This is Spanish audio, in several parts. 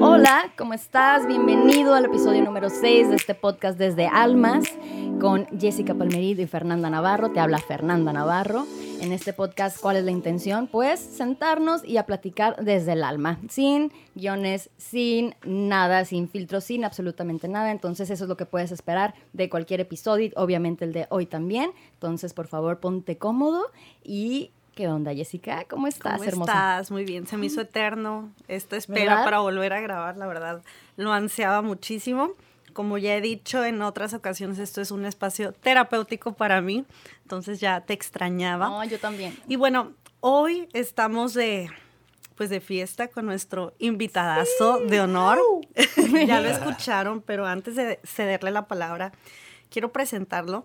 Hola, ¿cómo estás? Bienvenido al episodio número 6 de este podcast desde Almas con Jessica Palmerid y Fernanda Navarro. Te habla Fernanda Navarro. En este podcast, ¿cuál es la intención? Pues sentarnos y a platicar desde el alma, sin guiones, sin nada, sin filtros, sin absolutamente nada. Entonces eso es lo que puedes esperar de cualquier episodio, obviamente el de hoy también. Entonces, por favor, ponte cómodo y ¿Qué onda, Jessica? ¿Cómo estás, ¿Cómo estás? Muy bien, se me hizo eterno esta espera para volver a grabar, la verdad. Lo ansiaba muchísimo. Como ya he dicho en otras ocasiones, esto es un espacio terapéutico para mí, entonces ya te extrañaba. No, yo también. Y bueno, hoy estamos de pues de fiesta con nuestro invitadazo de honor. ya lo escucharon, pero antes de cederle la palabra, quiero presentarlo.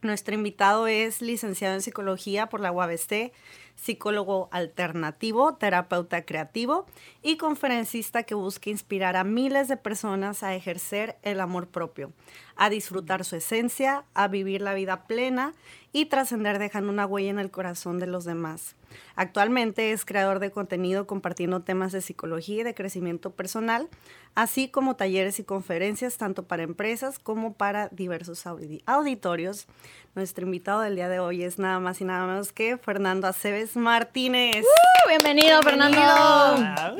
Nuestro invitado es licenciado en psicología por la UABC, psicólogo alternativo, terapeuta creativo y conferencista que busca inspirar a miles de personas a ejercer el amor propio, a disfrutar su esencia, a vivir la vida plena y trascender dejando una huella en el corazón de los demás. Actualmente es creador de contenido compartiendo temas de psicología y de crecimiento personal, así como talleres y conferencias tanto para empresas como para diversos auditorios. Nuestro invitado del día de hoy es nada más y nada menos que Fernando Aceves Martínez. bienvenido, Fernando.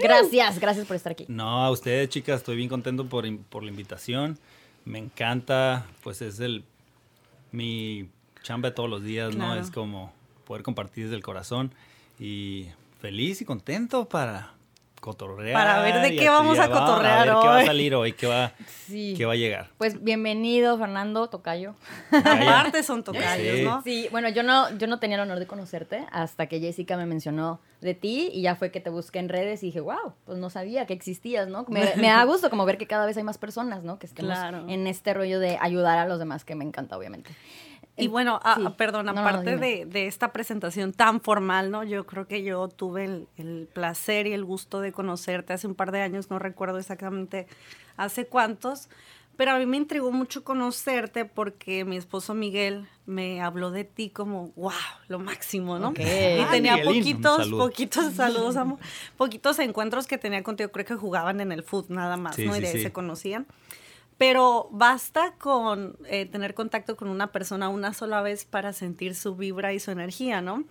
Gracias, gracias por estar aquí. No, a ustedes, chicas, estoy bien contento por, por la invitación. Me encanta, pues es el mi chamba de todos los días, ¿no? Es como poder compartir desde el corazón y feliz y contento para cotorrear. Para ver de qué vamos a cotorrear hoy. qué va a salir hoy, qué va, qué va a llegar. Pues bienvenido, Fernando, tocayo. Aparte son tocayos, ¿no? Sí, bueno, yo no, yo no tenía el honor de conocerte hasta que Jessica me mencionó de ti y ya fue que te busqué en redes y dije, wow, pues no sabía que existías, ¿no? Me, da gusto como ver que cada vez hay más personas, ¿no? Que estemos en este rollo de ayudar a los demás, que me encanta, obviamente. Y bueno, perdón, aparte de, esta presentación tan formal, ¿no? Yo creo que yo tuve el, placer y el gusto de conocerte hace un par de años, no recuerdo exactamente hace cuántos, pero a mí me intrigó mucho conocerte porque mi esposo Miguel me habló de ti como, wow, lo máximo, ¿no? Y tenía poquitos, poquitos, saludos, amor, poquitos encuentros que tenía contigo, creo que jugaban en el foot nada más, ¿no? Y de ahí se conocían. Pero basta con eh, tener contacto con una persona una sola vez para sentir su vibra y su energía, ¿no?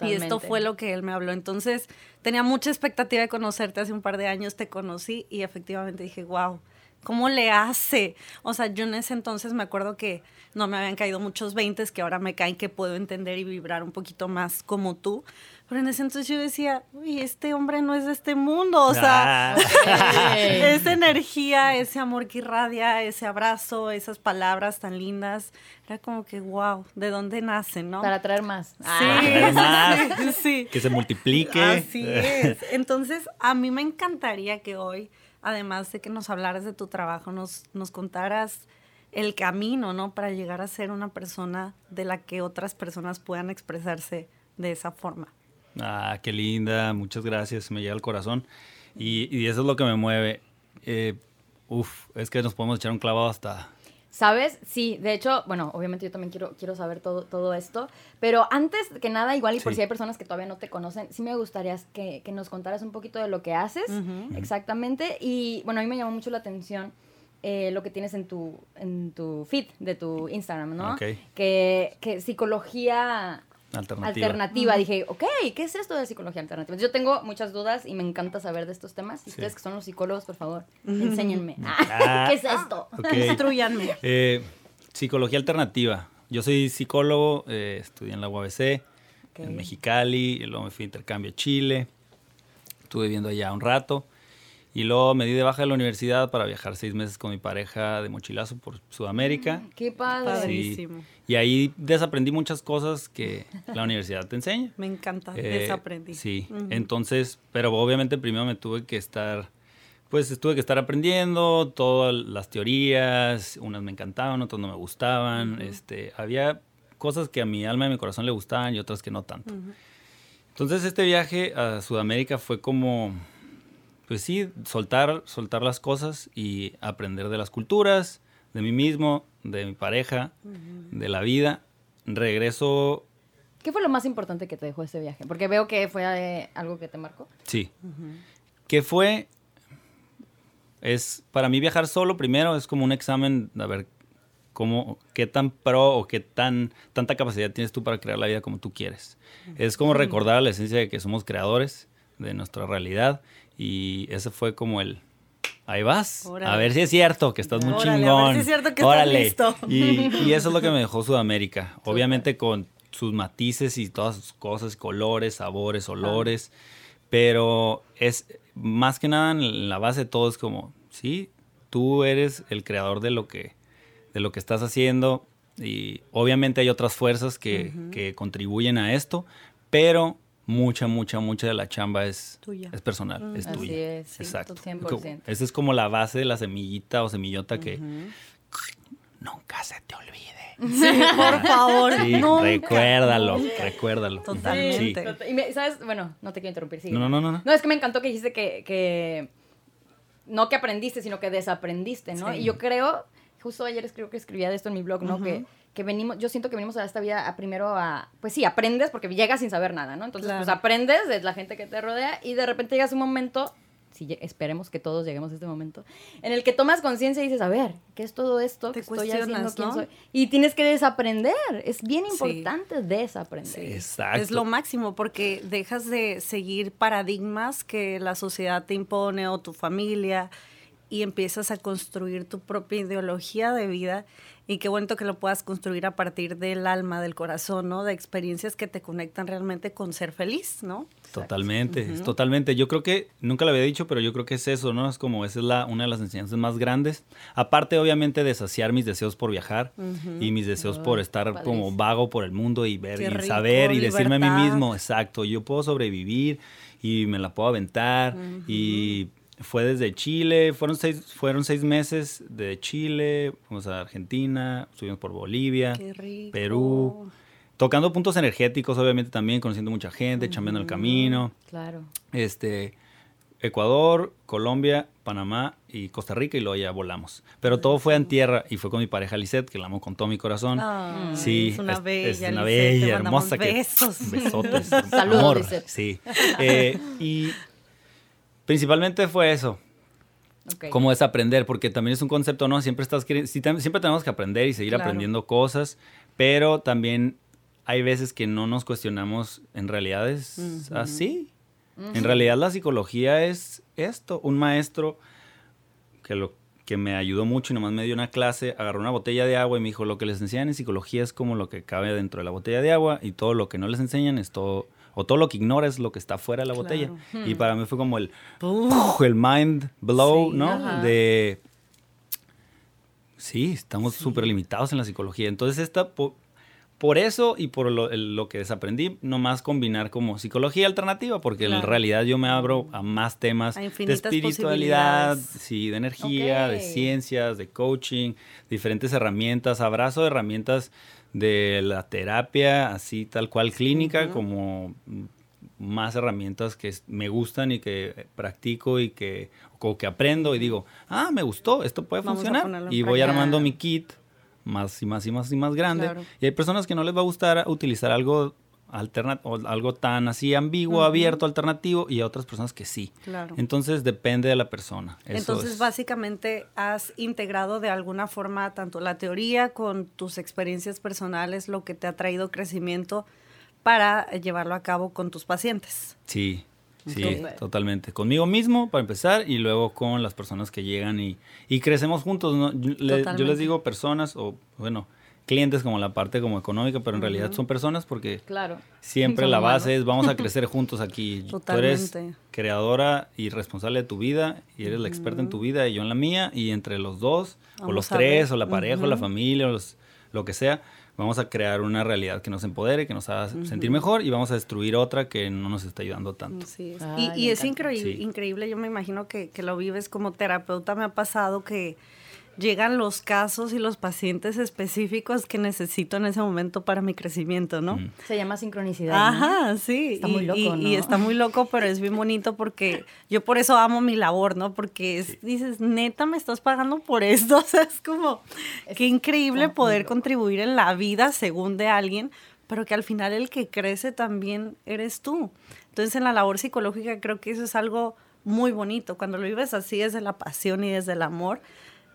Y esto fue lo que él me habló. Entonces, tenía mucha expectativa de conocerte hace un par de años, te conocí y efectivamente dije, wow, ¿cómo le hace? O sea, yo en ese entonces me acuerdo que no me habían caído muchos veintes que ahora me caen que puedo entender y vibrar un poquito más como tú. Pero en ese entonces yo decía, uy, este hombre no es de este mundo. O sea, ah, esa energía, ese amor que irradia, ese abrazo, esas palabras tan lindas, era como que, wow, ¿de dónde nacen, no? Para traer más. Ah. Sí, sí, Que se multiplique. Así es. Entonces, a mí me encantaría que hoy, además de que nos hablaras de tu trabajo, nos, nos contaras el camino, ¿no? Para llegar a ser una persona de la que otras personas puedan expresarse de esa forma. Ah, qué linda, muchas gracias, me llega al corazón. Y, eso es lo que me mueve. Eh, uf, es que nos podemos echar un clavado hasta... ¿Sabes? Sí, de hecho, bueno, obviamente yo también quiero, quiero saber todo, todo esto, pero antes que nada, igual y por si hay personas que todavía no te conocen, sí me gustaría que, nos contaras un poquito de lo que haces, exactamente, y bueno, a mí me llamó mucho la atención eh, lo que tienes en tu, en tu feed de tu Instagram, ¿no? Que, que psicología alternativa. Dije, ok, ¿qué es esto de psicología alternativa? Yo tengo muchas dudas y me encanta saber de estos temas. Y ustedes que son los psicólogos, por favor, enséñenme. Ah, ¿Qué es esto? Instruyanme. Eh, psicología alternativa. Yo soy psicólogo, eh, estudié en la UABC, en Mexicali, y luego me fui a intercambio a Chile. Estuve viviendo allá un rato. Y luego me di de baja de la universidad para viajar seis meses con mi pareja de mochilazo por Sudamérica. Mm, ¡Qué padrísimo! Y ahí desaprendí muchas cosas que la universidad te enseña. Me encanta, eh, desaprendí. Sí, entonces, pero obviamente primero me tuve que estar, pues tuve que estar aprendiendo todas las teorías, unas me encantaban, otras no me gustaban, este, había cosas que a mi alma y a mi corazón le gustaban y otras que no tanto. Entonces este viaje a Sudamérica fue como pues sí, soltar, soltar las cosas y aprender de las culturas, de mí mismo, de mi pareja, de la vida. Regreso. ¿Qué fue lo más importante que te dejó ese viaje? Porque veo que fue eh, algo que te marcó. Sí. ¿Qué fue? Es para mí viajar solo primero es como un examen a ver cómo qué tan pro o qué tan tanta capacidad tienes tú para crear la vida como tú quieres. Es como recordar la esencia de que somos creadores de nuestra realidad y ese fue como el ahí vas. A ver si es cierto que estás muy chingón. A ver si es cierto que estás listo. Y, eso es lo que me dejó Sudamérica. Obviamente con sus matices y todas sus cosas, colores, sabores, olores. Pero es más que nada en la base de todo es como, sí, tú eres el creador de lo que, de lo que estás haciendo. Y obviamente hay otras fuerzas que, que contribuyen a esto, pero mucha, mucha, mucha de la chamba es, tuya. es personal, es tuya. Así es, Exacto. 100%. Esa es como la base de la semillita o semillota que nunca se te olvide. Sí, por favor. Sí, recuérdalo, recuérdalo. Totalmente. Y ¿Sabes? Bueno, no te quiero interrumpir. Sigue. No, no, no, no. No, es que me encantó que dijiste que, que no que aprendiste, sino que desaprendiste, ¿no? Y yo creo, justo ayer creo que escribía de esto en mi blog, ¿no? Que que venimos, yo siento que venimos a esta vida a primero a, pues sí, aprendes porque llegas sin saber nada, ¿no? Entonces, pues aprendes de la gente que te rodea y de repente llegas a un momento, si esperemos que todos lleguemos a este momento, en el que tomas conciencia y dices, a ver, ¿qué es todo esto? Te estoy haciendo? ¿Quién soy? Y tienes que desaprender. Es bien importante desaprender. Exacto. Es lo máximo porque dejas de seguir paradigmas que la sociedad te impone o tu familia y empiezas a construir tu propia ideología de vida y qué bonito que lo puedas construir a partir del alma, del corazón, ¿no? De experiencias que te conectan realmente con ser feliz, ¿no? Totalmente, totalmente. Yo creo que, nunca lo había dicho, pero yo creo que es eso, ¿no? Es como, esa es la, una de las enseñanzas más grandes. Aparte, obviamente, de saciar mis deseos por viajar y mis deseos por estar como vago por el mundo y ver y saber y decirme a mí mismo, exacto, yo puedo sobrevivir y me la puedo aventar y fue desde Chile, fueron seis, fueron seis meses de Chile, fuimos a Argentina, subimos por Bolivia, Perú, tocando puntos energéticos, obviamente también, conociendo mucha gente, chambeando el camino. Claro. Este, Ecuador, Colombia, Panamá y Costa Rica y luego ya volamos. Pero todo fue en tierra y fue con mi pareja Lisette, que la amo con todo mi corazón. sí, es una bella, es una bella hermosa. Besos. Que, besotes. Saludos, Sí. Eh, y Principalmente fue eso. Okay. Cómo desaprender, porque también es un concepto, ¿no? Siempre, estás, siempre tenemos que aprender y seguir aprendiendo cosas, pero también hay veces que no nos cuestionamos en realidad es así. En realidad la psicología es esto. Un maestro que, lo, que me ayudó mucho y nomás me dio una clase, agarró una botella de agua y me dijo, lo que les enseñan en psicología es como lo que cabe dentro de la botella de agua y todo lo que no les enseñan es todo o todo lo que ignores es lo que está fuera de la botella. Y para mí fue como el, el mind blow, ¿no? De, sí, estamos súper limitados en la psicología. Entonces, esta, por, eso y por lo, que desaprendí, nomás combinar como psicología alternativa, porque en realidad yo me abro a más temas de espiritualidad, sí, de energía, de ciencias, de coaching, diferentes herramientas, abrazo de herramientas de la terapia, así tal cual clínica, como más herramientas que me gustan y que practico y que, o que aprendo y digo, ah, me gustó, esto puede funcionar. Y voy armando mi kit más y más y más y más grande. Y hay personas que no les va a gustar utilizar algo algo tan así ambiguo, abierto, alternativo, y a otras personas que sí. Claro. Entonces depende de la persona. Entonces básicamente has integrado de alguna forma tanto la teoría con tus experiencias personales, lo que te ha traído crecimiento para llevarlo a cabo con tus pacientes. Sí, sí, totalmente. Conmigo mismo, para empezar, y luego con las personas que llegan y, y crecemos juntos. ¿no? yo les digo personas, o bueno, clientes como la parte como económica, pero en realidad son personas porque claro. siempre la base es vamos a crecer juntos aquí. Totalmente. Tú eres creadora y responsable de tu vida y eres la experta en tu vida y yo en la mía y entre los dos o los tres o la pareja o la familia o lo que sea, vamos a crear una realidad que nos empodere, que nos haga sentir mejor y vamos a destruir otra que no nos está ayudando tanto. y, es increíble, increíble, yo me imagino que, que lo vives como terapeuta, me ha pasado que llegan los casos y los pacientes específicos que necesito en ese momento para mi crecimiento, ¿no? Se llama sincronicidad. Ajá, sí. Está muy loco, y, está muy loco, pero es bien bonito porque yo por eso amo mi labor, ¿no? Porque dices, neta, me estás pagando por esto. O sea, es como, qué increíble poder contribuir en la vida según de alguien, pero que al final el que crece también eres tú. Entonces, en la labor psicológica creo que eso es algo muy bonito. Cuando lo vives así desde la pasión y desde el amor,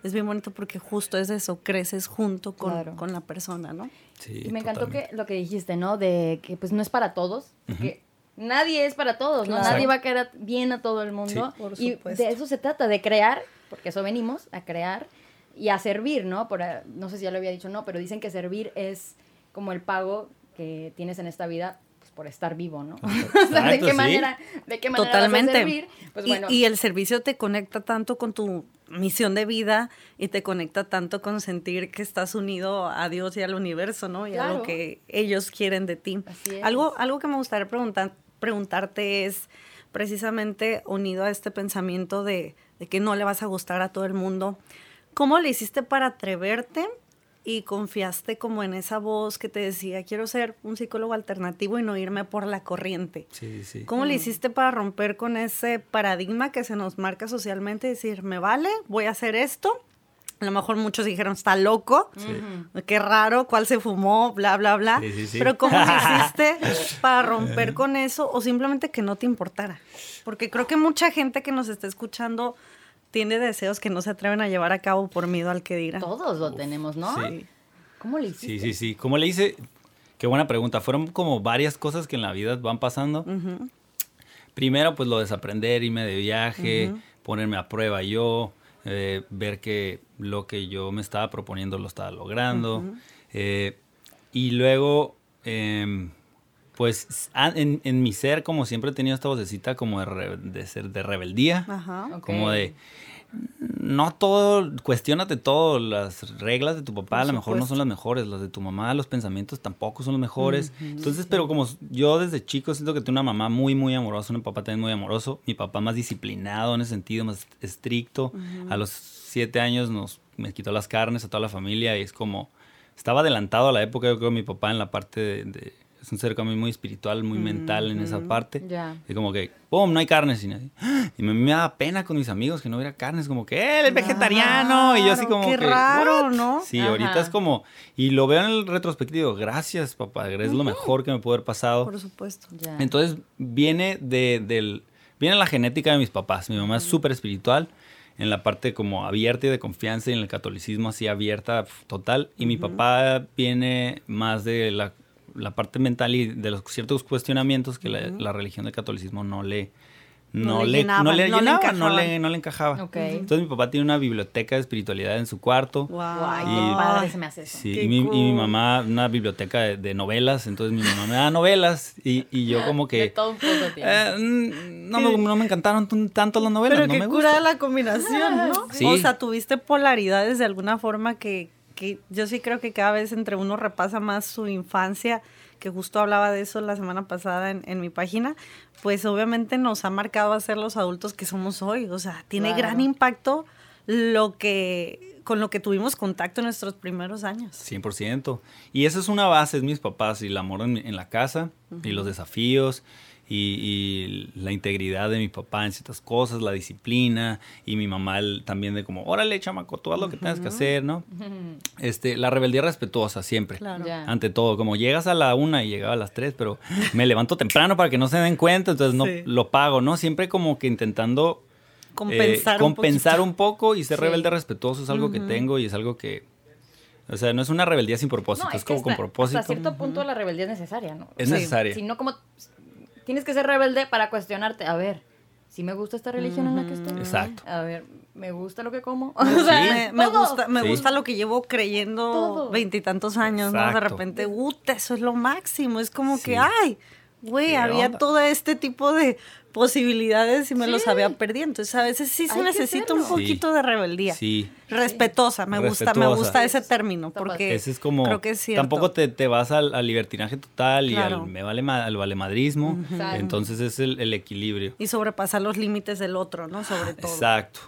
es bien bonito porque justo es eso, creces junto con, con la persona, ¿no? Sí, y me encantó que lo que dijiste, ¿no? De que pues no es para todos, que nadie es para todos, ¿no? Nadie va a quedar bien a todo el mundo. y de eso se trata, de crear, porque eso venimos, a crear y a servir, ¿no? Por, no sé si ya lo había dicho no, pero dicen que servir es como el pago que tienes en esta vida por estar vivo, ¿no? ¿de qué manera, de qué manera Totalmente. servir? Pues y, el servicio te conecta tanto con tu misión de vida y te conecta tanto con sentir que estás unido a Dios y al universo, ¿no? Y a lo que ellos quieren de ti. Algo, algo que me gustaría preguntar, preguntarte es precisamente unido a este pensamiento de, de que no le vas a gustar a todo el mundo. ¿Cómo le hiciste para atreverte y confiaste como en esa voz que te decía, quiero ser un psicólogo alternativo y no irme por la corriente. Sí, sí. ¿Cómo le mm. hiciste para romper con ese paradigma que se nos marca socialmente y decir, me vale, voy a hacer esto? A lo mejor muchos dijeron, está loco, qué raro, cuál se fumó, bla, bla, bla. Pero ¿cómo le hiciste para romper con eso o simplemente que no te importara? Porque creo que mucha gente que nos está escuchando tiene deseos que no se atreven a llevar a cabo por miedo al que dirá. Todos lo tenemos, ¿no? Sí. ¿Cómo le hiciste? Sí, sí, sí. ¿Cómo le hice? Qué buena pregunta. Fueron como varias cosas que en la vida van pasando. Primero, pues lo desaprender, irme de viaje, ponerme a prueba yo, eh, ver que lo que yo me estaba proponiendo lo estaba logrando. Eh, y luego, em, pues en, en, mi ser, como siempre he tenido esta vocecita como de, ser de rebeldía, como de no todo, cuestionate todo, las reglas de tu papá a lo mejor no son las mejores, las de tu mamá, los pensamientos tampoco son los mejores. Entonces, pero como yo desde chico siento que tengo una mamá muy, muy amorosa, un papá también muy amoroso, mi papá más disciplinado en ese sentido, más estricto. A los siete años nos, me quitó las carnes a toda la familia y es como, estaba adelantado a la época, yo creo, mi papá en la parte de es un ser muy espiritual, muy mental en esa parte. Y como que, ¡pum! No hay carnes. Y, y me, me da pena con mis amigos que no hubiera carnes. Como que, ¡eh! Él es vegetariano. y yo así como qué que. raro, ¿no? Sí, ahorita es como. Y lo veo en el retrospectivo. Gracias, papá. Es lo mejor que me pudo haber pasado. Por supuesto. Entonces, viene de, del. Viene la genética de mis papás. Mi mamá es súper espiritual en la parte como abierta y de confianza y en el catolicismo así abierta total. Y mi papá viene más de la la parte mental y de los ciertos cuestionamientos que la, religión del catolicismo no le no, le, no le, no, le no, le, encajaba. Entonces mi papá tiene una biblioteca de espiritualidad en su cuarto. Wow. Y, padre se me hace eso. Sí, y, mi, y, mi, mamá una biblioteca de, novelas. Entonces mi mamá me da novelas y, y yo como que... De todo un poco eh, no, me, no me encantaron tanto las novelas. Pero no qué cura la combinación, ¿no? Sí. O sea, tuviste polaridades de alguna forma que que yo sí creo que cada vez entre uno repasa más su infancia, que justo hablaba de eso la semana pasada en, mi página, pues obviamente nos ha marcado a ser los adultos que somos hoy. O sea, tiene gran impacto lo que con lo que tuvimos contacto en nuestros primeros años. 100%. Y esa es una base, es mis papás y el amor en, la casa y los desafíos y, la integridad de mi papá en ciertas cosas, la disciplina y mi mamá también de como, órale, chamaco, tú haz lo que tengas que hacer, ¿no? Este, la rebeldía respetuosa siempre, ante todo, como llegas a la una y llegaba a las tres, pero me levanto temprano para que no se den cuenta, entonces no lo pago, ¿no? Siempre como que intentando compensar, eh, compensar un, poco y ser rebelde respetuoso es algo que tengo y es algo que o sea, no es una rebeldía sin propósito, es, como con propósito. Hasta cierto punto la rebeldía es necesaria, ¿no? Es necesaria. Si no, como tienes que ser rebelde para cuestionarte, a ver, si me gusta esta religión en la que estoy. Exacto. A ver, me gusta lo que como. me, gusta, me gusta lo que llevo creyendo veintitantos años, ¿no? De repente, ¡ut! Eso es lo máximo. Es como que, ¡ay! güey, había todo este tipo de posibilidades y me los había perdido. Entonces a veces sí se necesita un poquito de rebeldía. Sí. Respetuosa, me gusta, me gusta ese término, porque ese es como, creo que es cierto. tampoco te, te vas al, libertinaje total y al me vale al valemadrismo. Entonces es el, equilibrio. Y sobrepasar los límites del otro, ¿no? Sobre todo. Exacto.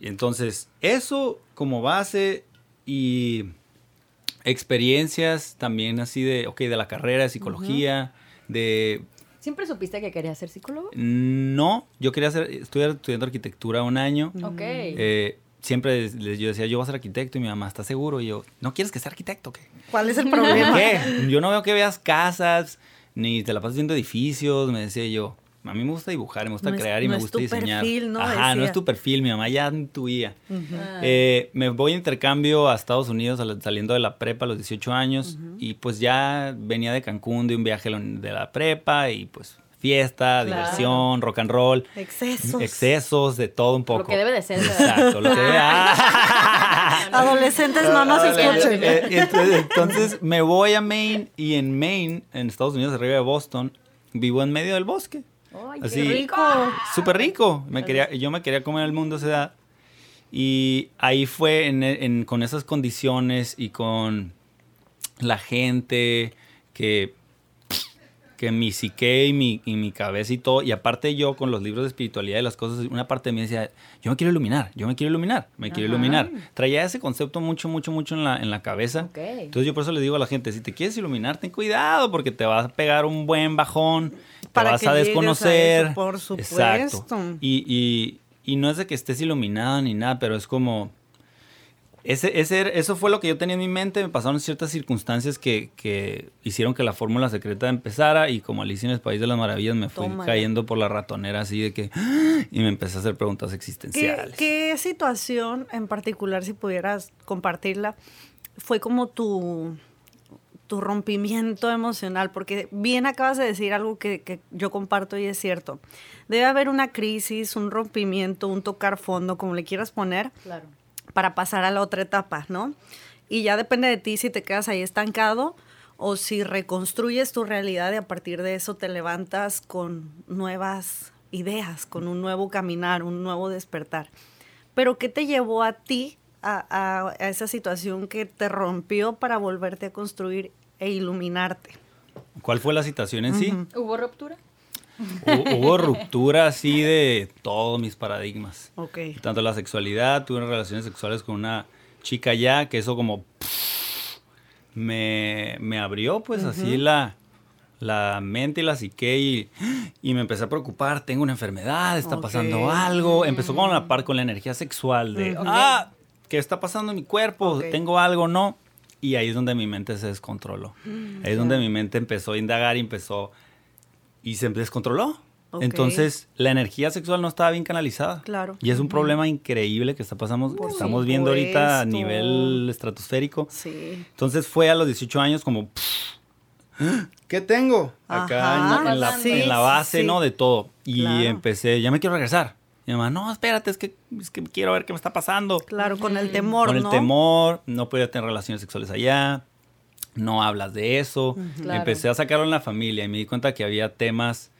Y entonces, eso como base y experiencias también así de, ok, de la carrera de psicología, de ¿Siempre supiste que querías ser psicólogo? No, yo quería ser, estuve estudiando arquitectura un año. Ok. Eh, siempre yo decía, yo voy a ser arquitecto y mi mamá está seguro. Y yo, ¿no quieres que sea arquitecto? ¿Qué? ¿Cuál es el problema? ¿Qué? Yo no veo que veas casas, ni te la pasas viendo edificios, me decía yo. A mí me gusta dibujar, me gusta crear y me gusta diseñar. Perfil, ¿no? Ajá, no es tu perfil, mi mamá ya intuía. Eh, me voy a intercambio a Estados Unidos saliendo de la prepa a los 18 años y pues ya venía de Cancún de un viaje de la prepa y pues fiesta, diversión, rock and roll. Excesos. Excesos, de todo un poco. Lo que debe de ser. Exacto, lo que debe Adolescentes no nos escuchen. Eh, entonces, entonces, me voy a Maine y en Maine, en Estados Unidos, arriba de Boston, vivo en medio del bosque. ¡Ay, Así, qué rico! Súper rico. Me quería, yo me quería comer el mundo a esa edad. Y ahí fue en, con esas condiciones y con la gente que, que mi psique y mi, y mi cabeza y todo. Y aparte yo con los libros de espiritualidad y las cosas, una parte de mí decía, yo me quiero iluminar, yo me quiero iluminar, me quiero iluminar. Traía ese concepto mucho, mucho, mucho en la, en la cabeza. Entonces yo por eso le digo a la gente, si te quieres iluminar, ten cuidado porque te vas a pegar un buen bajón te vas a desconocer. por supuesto. Exacto. Y, y, no es de que estés iluminada ni nada, pero es como... Ese, ese, eso fue lo que yo tenía en mi mente. Me pasaron ciertas circunstancias que, que hicieron que la fórmula secreta empezara. Y como Alicia en el País de las Maravillas, me fui cayendo por la ratonera así de que. Y me empecé a hacer preguntas existenciales. ¿Qué, ¿Qué, situación en particular, si pudieras compartirla, fue como tu tu rompimiento emocional, porque bien acabas de decir algo que, yo comparto y es cierto. Debe haber una crisis, un rompimiento, un tocar fondo, como le quieras poner, para pasar a la otra etapa, ¿no? Y ya depende de ti si te quedas ahí estancado o si reconstruyes tu realidad y a partir de eso te levantas con nuevas ideas, con un nuevo caminar, un nuevo despertar. Pero ¿qué te llevó a ti a, esa situación que te rompió para volverte a construir e iluminarte. ¿Cuál fue la situación en sí? ¿Hubo ruptura? Hubo, ruptura así de todos mis paradigmas. Ok. Tanto la sexualidad, tuve relaciones sexuales con una chica ya, que eso como me, abrió pues así la, la mente y la psique y, y, me empecé a preocupar, tengo una enfermedad, está pasando algo. Empezó con la par con la energía sexual de, ah, ¿qué está pasando en mi cuerpo? ¿Tengo algo? No. Y ahí es donde mi mente se descontroló. Mm, ahí es donde mi mente empezó a indagar y empezó y se descontroló. Entonces, la energía sexual no estaba bien canalizada. Claro. Y es un problema increíble que está pasando, que estamos viendo ahorita a nivel estratosférico. Sí. Entonces, fue a los 18 años como, ¿qué tengo? Acá en, la, base, ¿no? De todo. Y empecé, ya me quiero regresar. Mi mamá, no, espérate, es que, es que quiero ver qué me está pasando. Claro, con el temor, Con el temor, no podía tener relaciones sexuales allá, no hablas de eso. Empecé a sacarlo en la familia y me di cuenta que había temas...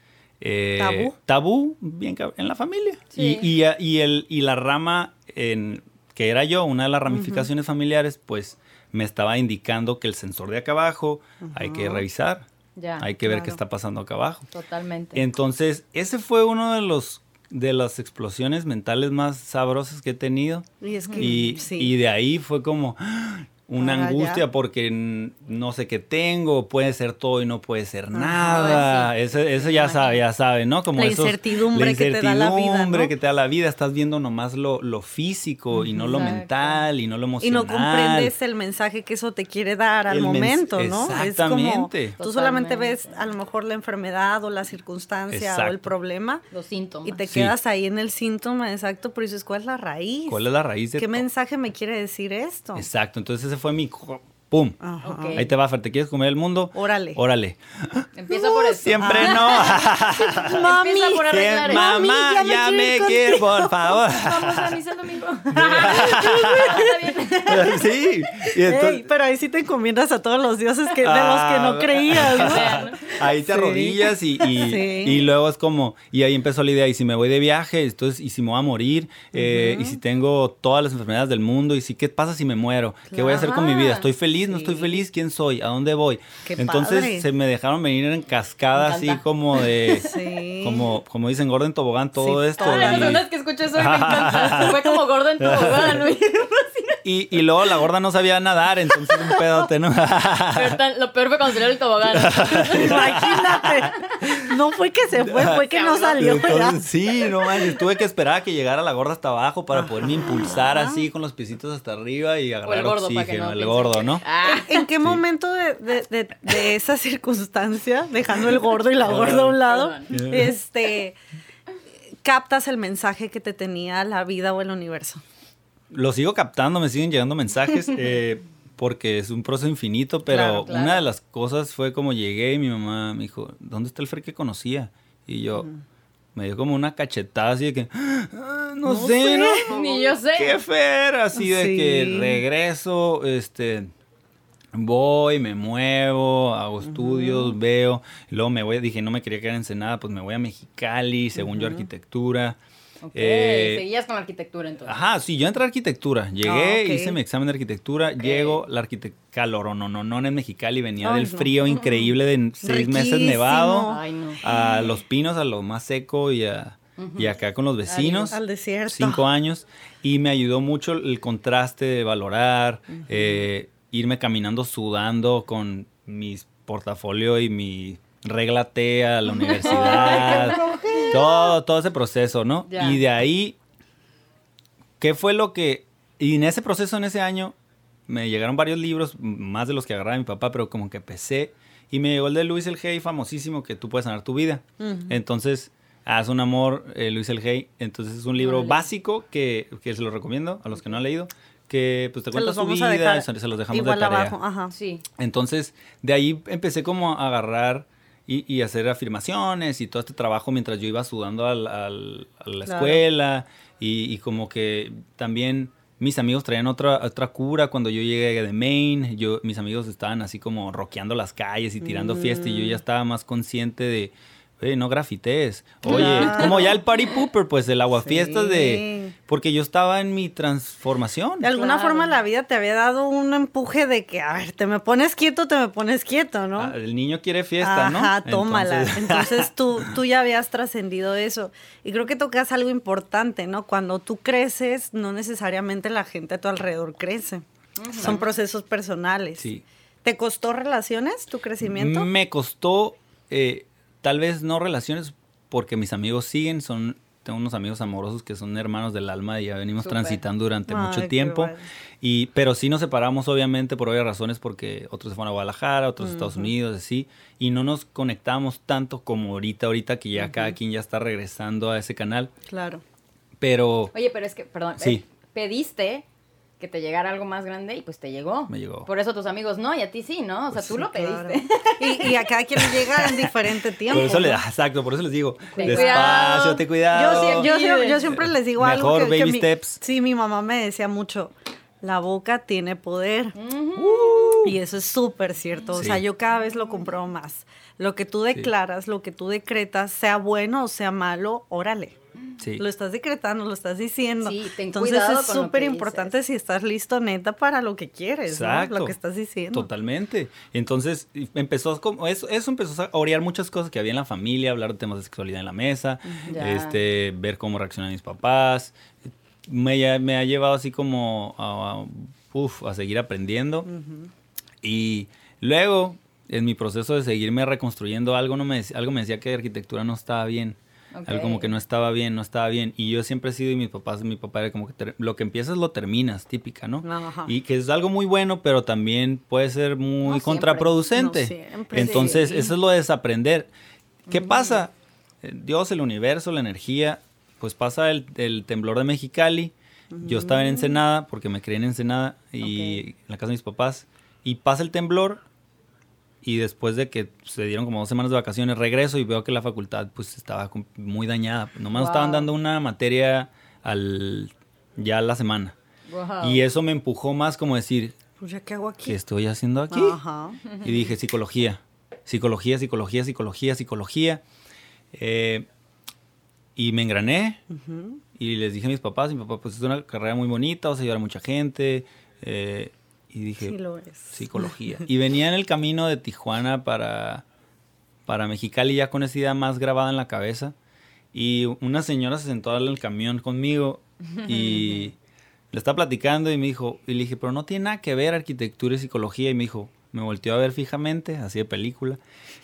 Eh, tabú. Tabú, bien en la familia. Y, y, el, y la rama en, que era yo, una de las ramificaciones familiares, pues me estaba indicando que el sensor de acá abajo hay que revisar. Ya, hay que ver qué está pasando acá abajo. Totalmente. Entonces, ese fue uno de los de las explosiones mentales más sabrosas que he tenido. Y, es que, y de ahí fue como, una angustia porque no sé qué tengo, puede ser todo y no puede ser nada. Eso, ya sabe, ya sabe, ¿no? Como la, incertidumbre que te da la vida. ¿no? que te da la vida, estás viendo nomás lo, lo físico y no lo mental y no lo emocional. Y no comprendes el mensaje que eso te quiere dar al momento, ¿no? Exactamente. Es como, tú solamente ves a lo mejor la enfermedad o la circunstancia o el problema. Los síntomas. Y te quedas ahí en el síntoma, exacto, pero dices, ¿cuál es la raíz? ¿Cuál es la raíz de ¿Qué mensaje me quiere decir esto? Exacto, entonces fue mi... ¡Pum! Ahí te va, Fer, ¿te quieres comer el mundo? Órale. Órale. Empieza por eso. Siempre ah. no. Mami. Empieza por arreglar Mamá, ya me, quiero, por favor. Vamos a misa el domingo. sí. pero ahí sí te encomiendas a todos los dioses que, de los que no ah, creías, ¿no? Ahí te arrodillas y, y, luego es como, y ahí empezó la idea, y si me voy de viaje, entonces, y si me voy a morir, eh, y si tengo todas las enfermedades del mundo, y si, ¿qué pasa si me muero? ¿Qué voy a hacer con mi vida? ¿Estoy feliz? ¿No estoy feliz? ¿Quién soy? ¿A dónde voy? entonces se me dejaron venir en cascada así como de, como, como dicen, Gordon Tobogán, todo esto. Todas las personas que escuché eso me encanta. Fue como Gordon Tobogán. Y, y luego la gorda no sabía nadar, entonces un pedote, ¿no? lo peor fue cuando salió el tobogán. Imagínate. No fue que se fue, fue que no salió. sí, no manches. Tuve que esperar a que llegara la gorda hasta abajo para poderme impulsar así con los piecitos hasta arriba y agarrar el gordo, oxígeno. el gordo, ¿no? Ah. ¿En qué momento de, de, de, esa circunstancia, dejando el gordo y la gorda a un lado, este captas el mensaje que te tenía la vida o el universo? Lo sigo captando, me siguen llegando mensajes. Eh, porque es un proceso infinito, pero una de las cosas fue como llegué y mi mamá me dijo, ¿dónde está el Fer que conocía? Y yo, me dio como una cachetada así de que, ah, no, sé, ¿no? Ni yo sé. ¿Qué Fer? Así de que regreso, este, voy, me muevo, hago estudios, veo, y luego me voy, dije, no me quería quedar en Ensenada, pues me voy a Mexicali, según yo arquitectura. Ok, eh, seguías con la arquitectura entonces. Ajá, sí, yo entré a arquitectura. Llegué, ah, hice mi examen de arquitectura, llego, la arquitectura calor, no, no, no, en Mexicali, venía del frío increíble de seis meses nevado a Los Pinos, a lo más seco y y acá con los vecinos. Al desierto. Cinco años. Y me ayudó mucho el contraste de valorar, eh, irme caminando sudando con mis portafolio y mi regla T a la universidad. Todo, todo ese proceso, ¿no? Y de ahí, ¿qué fue lo que... Y en ese proceso, en ese año, me llegaron varios libros, más de los que agarraba mi papá, pero como que empecé. Y me llegó el de Luis El Hey, famosísimo, que tú puedes sanar tu vida. Entonces, haz un amor, eh, Luis El Hey. Entonces, es un libro básico que, que, se lo recomiendo a los que no han leído. Que pues te cuenta su vida, se los dejamos de tarea. Abajo. Ajá. Sí. Entonces, de ahí empecé como a agarrar y, hacer afirmaciones y todo este trabajo mientras yo iba sudando a la escuela y, como que también mis amigos traían otra, otra cura cuando yo llegué de Maine, yo, mis amigos estaban así como roqueando las calles y tirando fiesta y yo ya estaba más consciente de oye, no grafites. Oye, como ya el party pooper, pues el aguafiestas de... Porque yo estaba en mi transformación. De alguna forma la vida te había dado un empuje de que, a ver, te me pones quieto, te me pones quieto, ¿no? Ah, el niño quiere fiesta, ¿no? Ajá, tómala. Entonces, tú, tú ya habías trascendido eso. Y creo que tocas algo importante, ¿no? Cuando tú creces, no necesariamente la gente a tu alrededor crece. Son procesos personales. Sí. ¿Te costó relaciones, tu crecimiento? Me costó... Eh, tal vez no relaciones porque mis amigos siguen, son tengo unos amigos amorosos que son hermanos del alma y ya venimos transitando durante mucho tiempo. Y, pero sí nos separamos obviamente por obvias razones porque otros se fueron a Guadalajara, otros a Estados Unidos, así. Y no nos conectamos tanto como ahorita, ahorita que ya cada quien ya está regresando a ese canal. Claro. Pero... Oye, pero es que, perdón, sí. Eh, pediste que te llegara algo más grande y pues te llegó. Me llegó. Por eso tus amigos no y a ti sí, ¿no? O sea, pues tú lo pediste. Y, a cada quien le llega en diferente tiempo. Por eso le, exacto, por eso les digo, despacio, te cuidado. Yo, yo, siempre les digo algo que, baby steps. sí, mi mamá me decía mucho, la boca tiene poder. Y eso es súper cierto. O sea, yo cada vez lo compro más. Lo que tú declaras, lo que tú decretas, sea bueno o sea malo, órale. Lo estás decretando, lo estás diciendo. Sí, Entonces es súper importante si estás listo neta para lo que quieres, lo que estás diciendo. Totalmente. Entonces empezó como eso, eso empezó a orear muchas cosas que había en la familia, hablar de temas de sexualidad en la mesa, este, ver cómo reaccionan mis papás. Me, me ha llevado así como a, a seguir aprendiendo. Y luego, en mi proceso de seguirme reconstruyendo, algo, no me, algo me decía que arquitectura no estaba bien. Algo como que no estaba bien, no estaba bien. Y yo siempre he sido, y mis papás, mi papá era como que lo que empiezas lo terminas, típica, ¿no? Y que es algo muy bueno, pero también puede ser muy contraproducente. Entonces, eso es lo de desaprender. ¿Qué pasa? Eh, Dios, el universo, la energía, pues pasa el, temblor de Mexicali. Yo estaba en Ensenada, porque me creí en Ensenada, y en la casa de mis papás. Y pasa el temblor, y después de que se dieron como dos semanas de vacaciones, regreso y veo que la facultad pues estaba muy dañada. Nomás estaban dando una materia al ya a la semana. Y eso me empujó más como decir, pues qué hago aquí. ¿Qué estoy haciendo aquí? Y dije, psicología, psicología, psicología, psicología, psicología. Eh, y me engrané y les dije a mis papás, mi papá, pues es una carrera muy bonita, vas a ayudar a mucha gente. Eh, y dije, sí lo es. psicología. y venía en el camino de Tijuana para, para Mexicali ya con esa idea más grabada en la cabeza. Y una señora se sentó en el camión conmigo y le estaba platicando y me dijo, y le dije, pero no tiene nada que ver arquitectura y psicología. Y me dijo, me volteó a ver fijamente, así de película,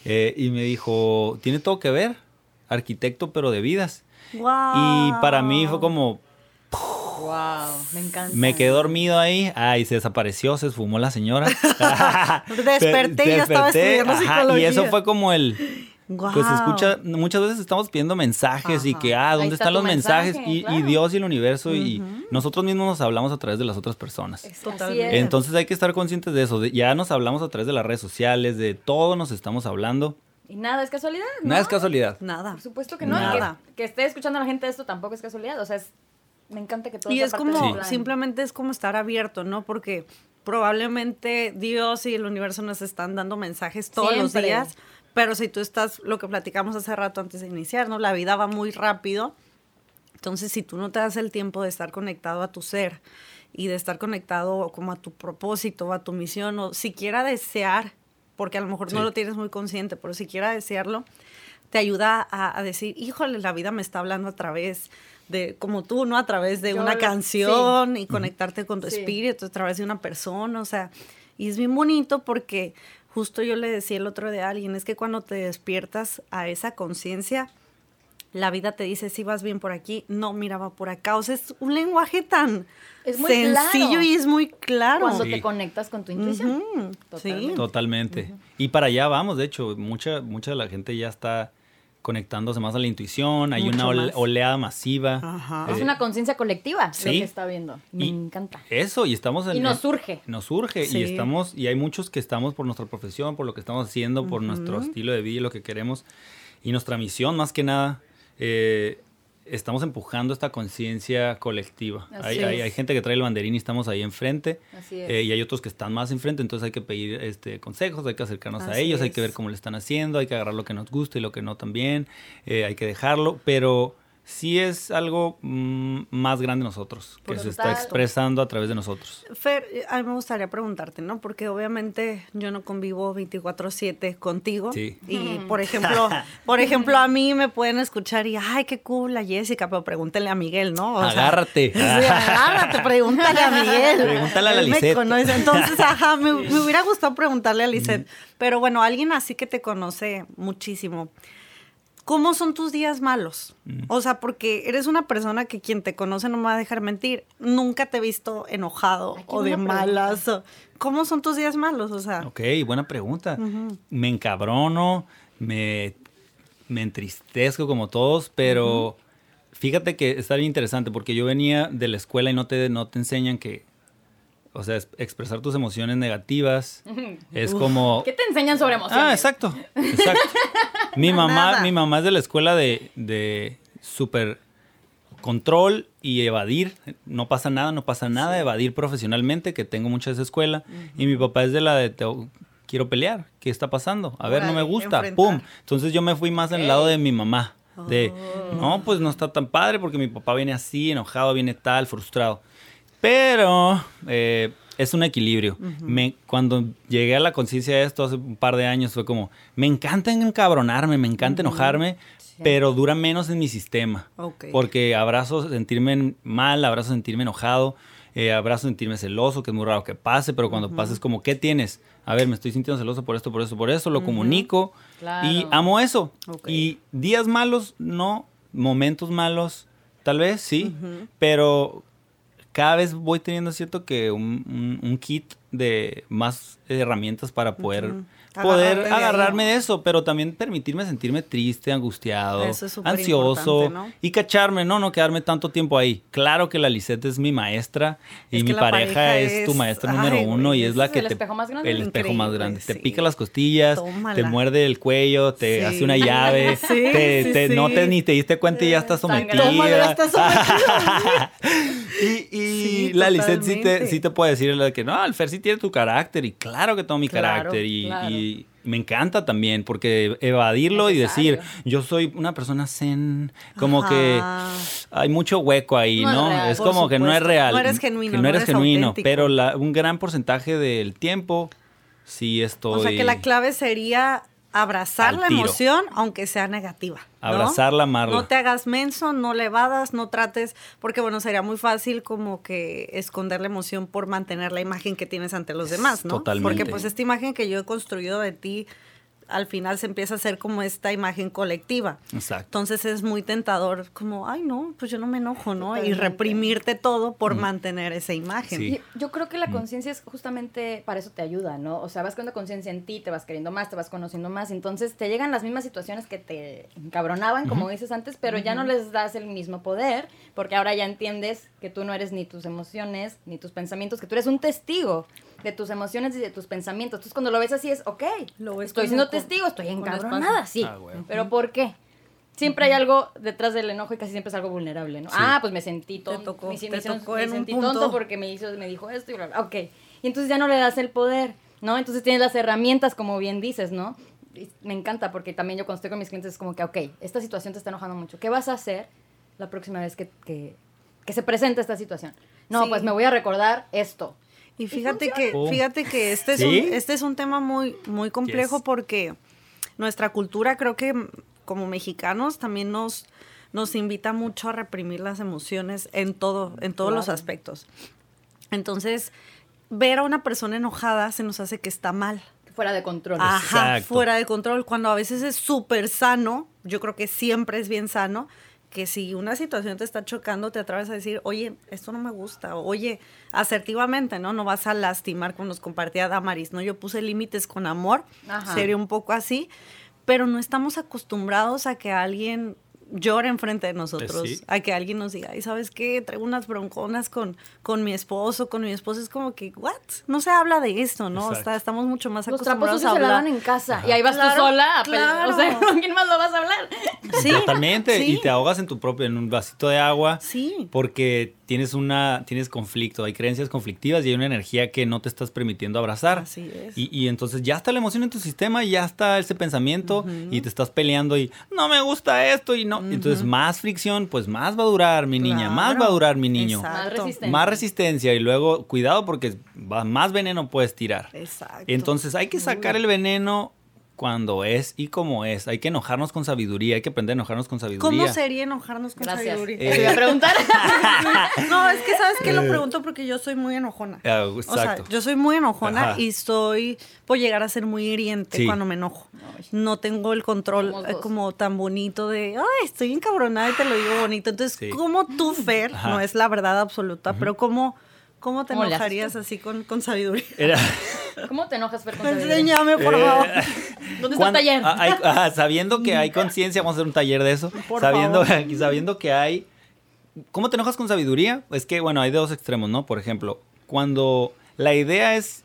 eh, y me dijo, tiene todo que ver, arquitecto pero de vidas. Y para mí fue como... Wow, me encanta. Me quedé dormido ahí. Ay, se desapareció, se esfumó la señora. Desperté y ya estaba estudiando psicología. Y eso fue como el... Pues escucha, muchas veces estamos pidiendo mensajes y que, ah, ¿dónde están los mensajes? y, Dios y el universo y nosotros mismos nos hablamos a través de las otras personas. Totalmente. Entonces hay que estar conscientes de eso. ya nos hablamos a través de las redes sociales, de todo nos estamos hablando. Y nada es casualidad. ¿no? Nada es casualidad. Nada. Por supuesto que no. Nada. Que, esté escuchando a la gente esto tampoco es casualidad. O sea, es, me encanta que todo Y es como, simplemente es como estar abierto, ¿no? Porque probablemente Dios y el universo nos están dando mensajes todos los días pero si tú estás, lo que platicamos hace rato antes de iniciar, ¿no? La vida va muy rápido. Entonces, si tú no te das el tiempo de estar conectado a tu ser y de estar conectado como a tu propósito, a tu misión, o siquiera desear, porque a lo mejor no lo tienes muy consciente, pero siquiera desearlo, te ayuda a, decir, híjole, la vida me está hablando a través de, como tú, ¿no? A través de una canción y conectarte con tu espíritu, a través de una persona, o sea, y es bien bonito porque Justo yo le decía el otro de alguien, es que cuando te despiertas a esa conciencia, la vida te dice si vas bien por aquí, no, mira, va por acá. O sea, es un lenguaje tan sencillo y es muy claro. Cuando te conectas con tu intuición. Totalmente. Sí. Totalmente. Y para allá vamos, de hecho, mucha, mucha de la gente ya está conectándose más a la intuición, hay una oleada masiva. es una conciencia colectiva lo que está viendo. Me encanta. Eso, y estamos en... Y nos surge. Nos surge, y estamos, y hay muchos que estamos por nuestra profesión, por lo que estamos haciendo, por nuestro estilo de vida y lo que queremos, y nuestra misión más que nada. Eh, estamos empujando esta conciencia colectiva. Hay, hay, gente que trae el banderín y estamos ahí enfrente. Eh, y hay otros que están más enfrente, entonces hay que pedir este, consejos, hay que acercarnos a ellos, hay que ver cómo le están haciendo, hay que agarrar lo que nos gusta y lo que no también, eh, hay que dejarlo, pero sí es algo mm, más grande de nosotros, que se está expresando a través de nosotros. Fer, eh, a mí me gustaría preguntarte, ¿no? Porque obviamente yo no convivo 24/7 contigo. Sí. Y por ejemplo, por ejemplo, a mí me pueden escuchar y, ay, qué cool la Jessica, pero pregúntele a Miguel, ¿no? agárrate. agárrate, pregúntale a Miguel. Pregúntale a la Lisette. Entonces, ajá, me, hubiera gustado preguntarle a Lisette. Pero bueno, alguien así que te conoce muchísimo. ¿Cómo son tus días malos? Mm. O sea, porque eres una persona que quien te conoce no me va a dejar mentir. Nunca te he visto enojado o de malas. ¿Cómo son tus días malos? O sea. Ok, buena pregunta. Me encabrono, me, me entristezco como todos, pero fíjate que está bien interesante porque yo venía de la escuela y no te, no te enseñan que o sea, expresar tus emociones negativas es como... ¿Qué te enseñan sobre emociones? Ah, exacto, exacto. mi, mamá, mi mamá es de la escuela de, de super control y evadir. No pasa nada, no pasa nada. Evadir profesionalmente, que tengo mucha de esa escuela. Y mi papá es de la de... quiero pelear. ¿Qué está pasando? A ver, no me gusta. ¡Pum! Entonces yo me fui más en el lado de mi mamá. De, oh. no, pues no está tan padre porque mi papá viene así, enojado, viene tal, frustrado. Pero eh, es un equilibrio. me, cuando llegué a la conciencia de esto hace un par de años fue como, me encanta encabronarme, me encanta enojarme, pero dura menos en mi sistema. Porque abrazo sentirme mal, abrazo sentirme enojado, eh, abrazo sentirme celoso, que es muy raro que pase, pero cuando pasa es como, ¿qué tienes? A ver, me estoy sintiendo celoso por esto, por esto, por eso, lo comunico y amo eso. Y días malos, no, momentos malos, tal vez sí, pero cada vez voy teniendo cierto que un, kit de más herramientas para poder poder agarrarme de, eso, pero también permitirme sentirme triste, angustiado, ansioso y cacharme, no, no quedarme tanto tiempo ahí. Claro que la Lisette es mi maestra y mi pareja, es, tu maestra número uno y es la que el te espejo más grande. el espejo más grande, te pica las costillas, te muerde el cuello, te hace una llave, te, te no te ni te diste cuenta y ya estás sometida. y, y la Lisette sí te, sí te puede decir que no, el Fer sí tiene tu carácter y claro que tengo mi carácter y me encanta también, porque evadirlo y decir, yo soy una persona zen, como que hay mucho hueco ahí, ¿no? Es, como que no es real. No eres genuino. Que no, eres, genuino, pero un gran porcentaje del tiempo sí estoy... O sea que la clave sería abrazar la emoción, aunque sea negativa. ¿no? Abrazarla, amarla. No te hagas menso, no le evadas, no trates, porque bueno, sería muy fácil como que esconder la emoción por mantener la imagen que tienes ante los demás, ¿no? Totalmente. Porque pues esta imagen que yo he construido de ti al final se empieza a hacer como esta imagen colectiva. Exacto. Entonces es muy tentador como, ay no, pues yo no me enojo, ¿no? Y reprimirte todo por mantener esa imagen. Yo creo que la conciencia es justamente para eso te ayuda, ¿no? O sea, vas con conciencia en ti, te vas queriendo más, te vas conociendo más, entonces te llegan las mismas situaciones que te encabronaban, como dices antes, pero ya no les das el mismo poder, porque ahora ya entiendes que tú no eres ni tus emociones, ni tus pensamientos, que tú eres un testigo de tus emociones y de tus pensamientos. Entonces, cuando lo ves así es, ok, lo estoy siendo testigo, estoy encabronada, sí. Ah, pero ¿por qué? Siempre hay algo detrás del enojo y casi siempre es algo vulnerable, ¿no? Ah, pues me sentí tonto. me, sentí tonto porque me, hizo, me dijo esto y bla, bla. Ok. Y entonces ya no le das el poder, ¿no? Entonces tienes las herramientas, como bien dices, ¿no? me encanta porque también yo cuando estoy con mis clientes es como que, ok, esta situación te está enojando mucho. ¿Qué vas a hacer la próxima vez que, que, se presente esta situación? No, pues me voy a recordar esto. Y fíjate que, fíjate que este es, un, este es un tema muy, muy complejo porque nuestra cultura creo que como mexicanos también nos, nos invita mucho a reprimir las emociones en todo, en todos los aspectos. Entonces, ver a una persona enojada se nos hace que está mal. Fuera de control. Ajá, fuera de control. Cuando a veces es súper sano, yo creo que siempre es bien sano, que si una situación te está chocando, te atreves a decir, oye, esto no me gusta, oye, asertivamente, ¿no? No vas a lastimar, como nos compartía Damaris, ¿no? Yo puse límites con amor, sería un poco así, pero no estamos acostumbrados a que alguien llora enfrente de nosotros, pues a que alguien nos diga, y sabes qué, traigo unas bronconas con, con mi esposo, con mi esposo, es como que, ¿what? No se habla de esto, ¿no? Está, estamos mucho más acostumbrados a hablar. se en casa, y ahí vas tú sola, claro. o sea, ¿con quién más lo vas a hablar? Sí. Totalmente, y te ahogas en tu propio, en un vasito de agua, sí. porque tienes una, tienes conflicto, hay creencias conflictivas y hay una energía que no te estás permitiendo abrazar. Así es. Y, y entonces ya está la emoción en tu sistema, y ya está ese pensamiento, y te estás peleando y, no me gusta esto, y no entonces, más fricción, pues más va a durar mi niña, más va a durar mi niño. Más resistencia. Más resistencia y luego, cuidado porque más veneno puedes tirar. Exacto. Entonces, hay que sacar el veneno cuando es y como es. Hay que enojarnos con sabiduría, hay que aprender a enojarnos con sabiduría. ¿Cómo sería enojarnos con sabiduría? Te voy a preguntar. no, es que sabes que lo pregunto porque yo soy muy enojona. Ah, exacto. O sea, yo soy muy enojona y soy, puedo llegar a ser muy hiriente cuando me enojo. No tengo el control eh, como tan bonito de, ay, estoy encabronada y te lo digo bonito. Entonces, ¿cómo tú, Fer, no es la verdad absoluta, pero cómo ¿Cómo te enojarías así con, con sabiduría? ¿Cómo te enojas, Fer, con? Enséñame, por favor. ¿Dónde está el taller? Ah, ah, sabiendo que hay conciencia, vamos a hacer un taller de eso. sabiendo, sabiendo que hay... ¿Cómo te enojas con sabiduría? Es que, bueno, hay dos extremos, ¿no? Por ejemplo, cuando la idea es...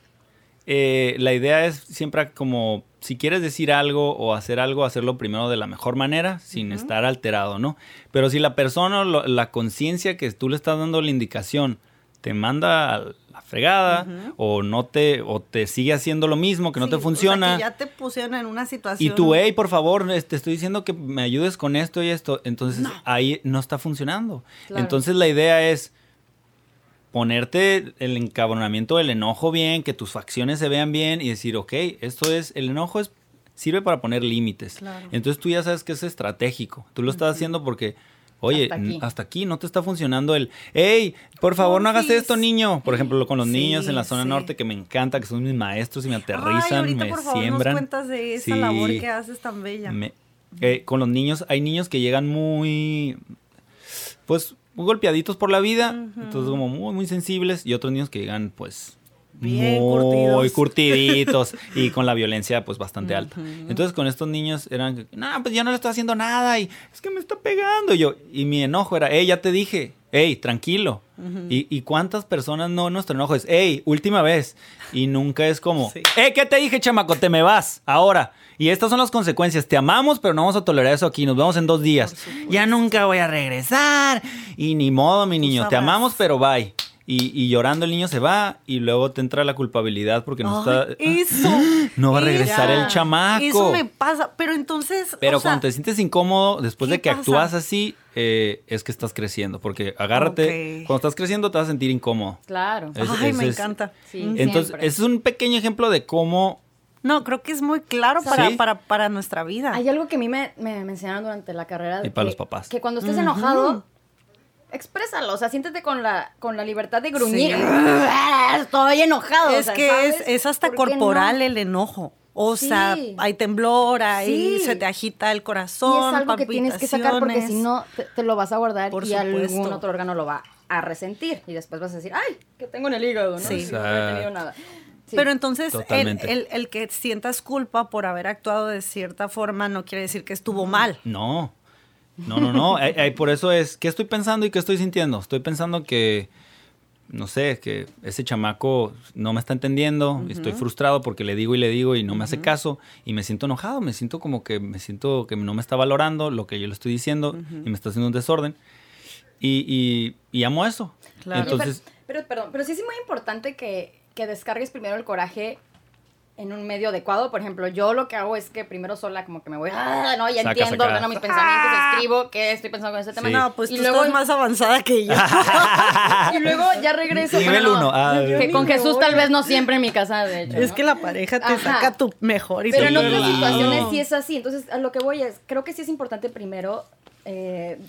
Eh, la idea es siempre como si quieres decir algo o hacer algo, hacerlo primero de la mejor manera, sin estar alterado, ¿no? Pero si la persona, la conciencia que tú le estás dando la indicación, te manda a la fregada o no te o te sigue haciendo lo mismo que no te funciona. ya te pusieron en una situación. Y tú, hey, por favor, te estoy diciendo que me ayudes con esto y esto. Entonces ahí no está funcionando. Entonces la idea es ponerte el encabronamiento, el enojo bien, que tus facciones se vean bien y decir, ok, esto es, el enojo es sirve para poner límites. Entonces tú ya sabes que es estratégico. Tú lo estás haciendo porque Oye, hasta aquí. no te está funcionando el, hey, por favor no hagas esto, niño. Por ejemplo, con los niños en la zona norte que me encanta, que son mis maestros y me aterrizan, Ay, me por favor, siembran. Nos cuentas de esa labor que haces tan bella. Eh, con los niños, hay niños que llegan muy, pues, muy golpeaditos por la vida, entonces como muy, muy sensibles, y otros niños que llegan, pues, muy curtiditos y con la violencia pues bastante alta. Entonces con estos niños eran, no, pues ya no le estoy haciendo nada y es que me está pegando. Y yo, y mi enojo era, hey, ya te dije, hey, tranquilo. y, cuántas personas no, nuestro enojo es, hey, última vez. Y nunca es como, hey, ¿qué te dije, chamaco? Te me vas ahora. Y estas son las consecuencias. Te amamos, pero no vamos a tolerar eso aquí. Nos vemos en dos días. Ya nunca voy a regresar. Y ni modo, mi niño. Te amamos, pero bye. Y, llorando el niño se va y luego te entra la culpabilidad porque no está... Eso. No va a regresar el chamaco. Eso me pasa, pero entonces... Pero cuando te sientes incómodo, después de que actúas así, eh, es que estás creciendo. Porque agárrate, cuando estás creciendo te vas a sentir incómodo. Claro. Ay, me encanta. entonces, es un pequeño ejemplo de cómo no, creo que es muy claro para, para, para, nuestra vida. Hay algo que a mí me, me, enseñaron durante la carrera. Y para los papás. Que cuando estés enojado, exprésalo, o sea, siéntete con la, con la libertad de gruñir. Estoy enojado. Es que es, es, hasta corporal el enojo. O sea, hay temblor, ahí se te agita el corazón. Y es algo que tienes que sacar porque si no te, lo vas a guardar y algún otro órgano lo va a resentir. Y después vas a decir, ay, que tengo en el hígado, ¿no? Sí. No he tenido nada. Pero entonces el, el, que sientas culpa por haber actuado de cierta forma no quiere decir que estuvo mal. No, no, no, no. por eso es, ¿qué estoy pensando y qué estoy sintiendo? Estoy pensando que, no sé, que ese chamaco no me está entendiendo, estoy frustrado porque le digo y le digo y no me hace caso y me siento enojado, me siento como que me siento que no me está valorando lo que yo le estoy diciendo y me está haciendo un desorden. Y, y, amo eso. Claro. Entonces, pero, perdón, pero sí es muy importante que, que descargues primero el coraje en un medio adecuado. Por ejemplo, yo lo que hago es que primero sola como que me voy, ah, no, ya entiendo, ordeno mis pensamientos, ah. escribo qué estoy pensando con ese tema. No, pues y tú luego, estás más avanzada que yo. y luego ya regreso. Nivel uno. Ah, que con Jesús tal vez no siempre en mi casa, de hecho. Es que la pareja te saca tu mejor y Pero en otras situaciones sí es así. Entonces, a lo que voy es, creo que sí es importante primero eh,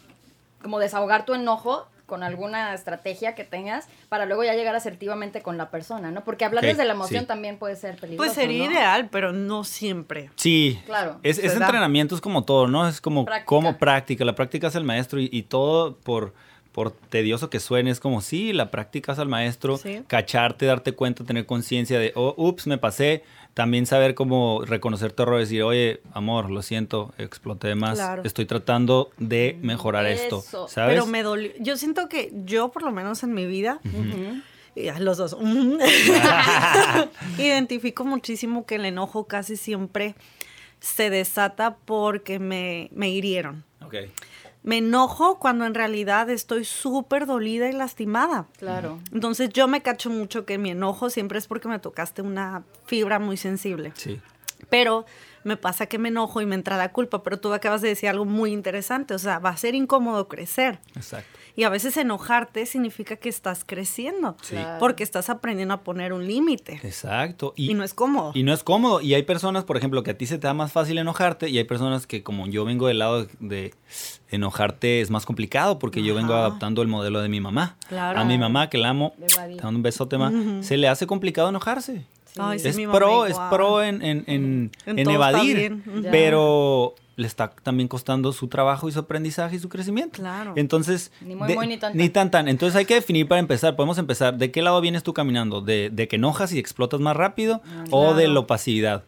como desahogar tu enojo con alguna estrategia que tengas para luego ya llegar asertivamente con la persona, ¿no? Porque hablar desde la emoción también puede ser peligroso. Pues sería ideal, pero no siempre. Sí, claro. Es, entrenamiento, es como todo, ¿no? Es como práctica. como práctica. La práctica es el maestro y, todo por por tedioso que suene, es como, sí, la práctica es al maestro, cacharte, darte cuenta, tener conciencia de, oh, ups, me pasé, también saber cómo reconocer tu error, decir, oye, amor, lo siento, exploté más, estoy tratando de mejorar esto, ¿sabes? Pero me dolió. Yo siento que yo, por lo menos en mi vida, los dos, identifico muchísimo que el enojo casi siempre se desata porque me, me hirieron. Okay me enojo cuando en realidad estoy súper dolida y lastimada. Claro. Entonces yo me cacho mucho que mi enojo siempre es porque me tocaste una fibra muy sensible. Sí. Pero me pasa que me enojo y me entra la culpa, pero tú acabas de decir algo muy interesante, o sea, va a ser incómodo crecer. Exacto. Y a veces enojarte significa que estás creciendo, sí. porque estás aprendiendo a poner un límite. Exacto. Y, no es cómodo. Y no es cómodo. Y hay personas, por ejemplo, que a ti se te da más fácil enojarte y hay personas que como yo vengo del lado de enojarte es más complicado porque yo vengo adaptando el modelo de mi mamá. Claro. A mi mamá, que la amo, te dando un besote más, se le hace complicado enojarse es, pro, es pro en, en, en, evadir, pero le está también costando su trabajo y su aprendizaje y su crecimiento. Claro. Entonces, ni, muy, muy, ni, tan, ni tan tan. Entonces hay que definir para empezar, podemos empezar, ¿de qué lado vienes tú caminando? ¿De, de que enojas y explotas más rápido ah, o de la opacidad?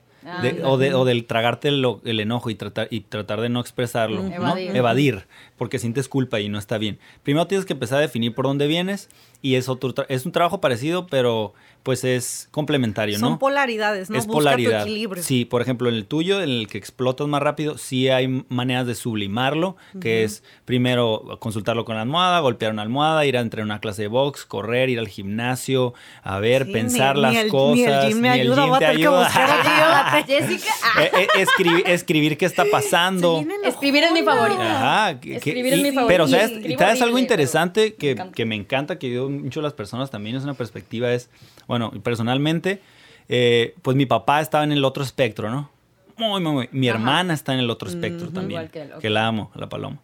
o, de, o del tragarte el, enojo y tratar, y tratar de no expresarlo, ¿no? Evadir. porque sientes culpa y no está bien. Primero tienes que empezar a definir por dónde vienes y es, otro es un trabajo parecido, pero pues es complementario, ¿no? Son polaridades, ¿no? Es polaridad. equilibrio. Sí, por ejemplo, en el tuyo, en el que explotas más rápido, sí hay maneras de sublimarlo, que es primero consultarlo con la almohada, golpear una almohada, ir a entrar una clase de box, correr, ir al gimnasio, a ver, pensar las cosas. Ni el gym me ayuda, te ayuda. Jessica. Eh, eh, escribir, escribir qué está pasando. escribir es mi favorito. Ajá. escribir es mi favorito. Pero, ¿sabes? ¿sabes algo interesante que, que me encanta, que yo mucho las personas también es una perspectiva, es bueno, personalmente, eh, pues mi papá estaba en el otro espectro, ¿no? Muy, muy, muy. Mi hermana está en el otro espectro también. Que, la amo, la paloma,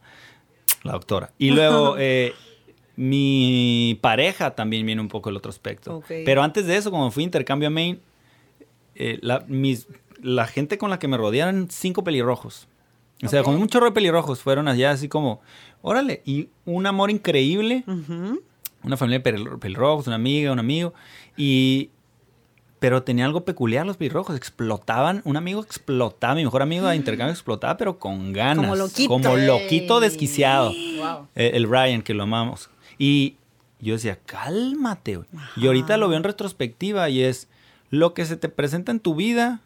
la doctora. Y luego, eh, mi pareja también viene un poco del otro espectro. Pero antes de eso, como fui intercambio a Maine, eh, la, mis, la gente con la que me rodearon, cinco pelirrojos. O sea, con un chorro de pelirrojos fueron allá así como, órale, y un amor increíble una familia de pelirrojos, una amiga, un amigo, y pero tenía algo peculiar los pelirrojos. Explotaban, un amigo explotaba, mi mejor amigo de intercambio explotaba, pero con ganas. Como loquito. Como loquito desquiciado. Eh, el Ryan, que lo amamos. Y yo decía, cálmate, güey. Y ahorita lo veo en retrospectiva y es lo que se te presenta en tu vida,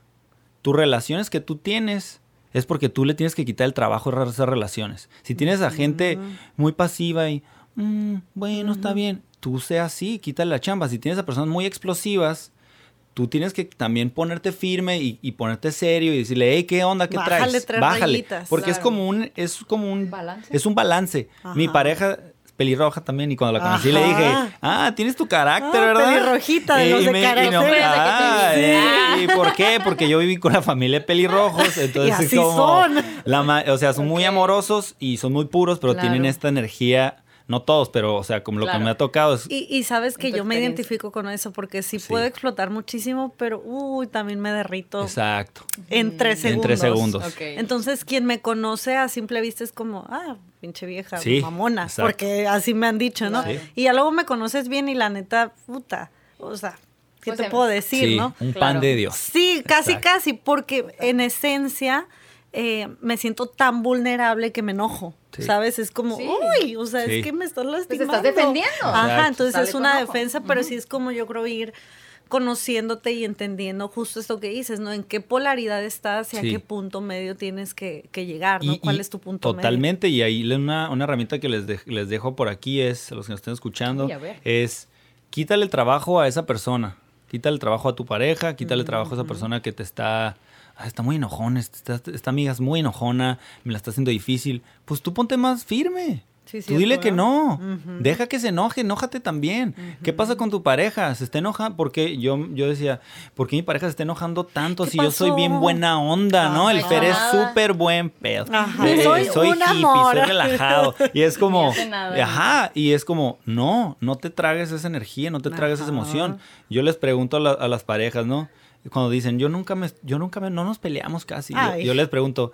tus relaciones que tú tienes, es porque tú le tienes que quitar el trabajo de esas relaciones. Si tienes a gente muy pasiva y, mm, bueno, está bien, tú sea así, quítale la chamba. Si tienes a personas muy explosivas, tú tienes que también ponerte firme y, ponerte serio y decirle, hey, ¿qué onda? ¿Qué traes? Bájale. porque es como un, es como un, ¿Balance? es un balance. Mi pareja pelirroja también y cuando la conocí le dije, ah, tienes tu carácter, ah, ¿verdad? Pelirrojita de los de carácter. ah, ¿Y por qué? Porque yo viví con la familia de pelirrojos, entonces y así son. o sea, son muy amorosos y son muy puros, pero tienen esta energía no todos, pero o sea, como lo que me ha tocado es... Y, sabes que yo me identifico con eso, porque sí, puedo explotar muchísimo, pero uy, también me derrito. Exacto. En tres segundos. En tres segundos. Entonces, quien me conoce a simple vista es como, ah, pinche vieja, mamona, porque así me han dicho, ¿no? Y ya luego me conoces bien y la neta, puta, o sea, ¿qué pues te puedo decir, no? Un pan de Dios. Sí, casi, casi, porque en esencia eh, me siento tan vulnerable que me enojo. ¿Sabes? Es como, uy, o sea, es que me estás lastimando. Pues estás defendiendo. Ajá, entonces es una defensa, pero sí es como yo creo ir conociéndote y entendiendo justo esto que dices, ¿no? En qué polaridad estás y a qué punto medio tienes que, llegar, ¿no? ¿Cuál es tu punto medio? Totalmente, y ahí una, una herramienta que les, les dejo por aquí es, a los que nos estén escuchando, es quítale el trabajo a esa persona, quítale el trabajo a tu pareja, quítale el trabajo a esa persona que te está está muy enojón, esta, esta, amiga es muy enojona, me la está haciendo difícil. Pues tú ponte más firme. Tú dile que no. Deja que se enoje, enójate también. ¿Qué pasa con tu pareja? ¿Se está enojando? Porque yo, yo decía, ¿por qué mi pareja se está enojando tanto si yo soy bien buena onda, no? El Fer es súper buen pedo. Eh, soy, soy hippie, soy relajado. Y es como, ajá, y es como, no, no te tragues esa energía, no te tragues esa emoción. Yo les pregunto a las parejas, ¿no? Cuando dicen, yo nunca me, yo nunca me, no nos peleamos casi. Yo, les pregunto,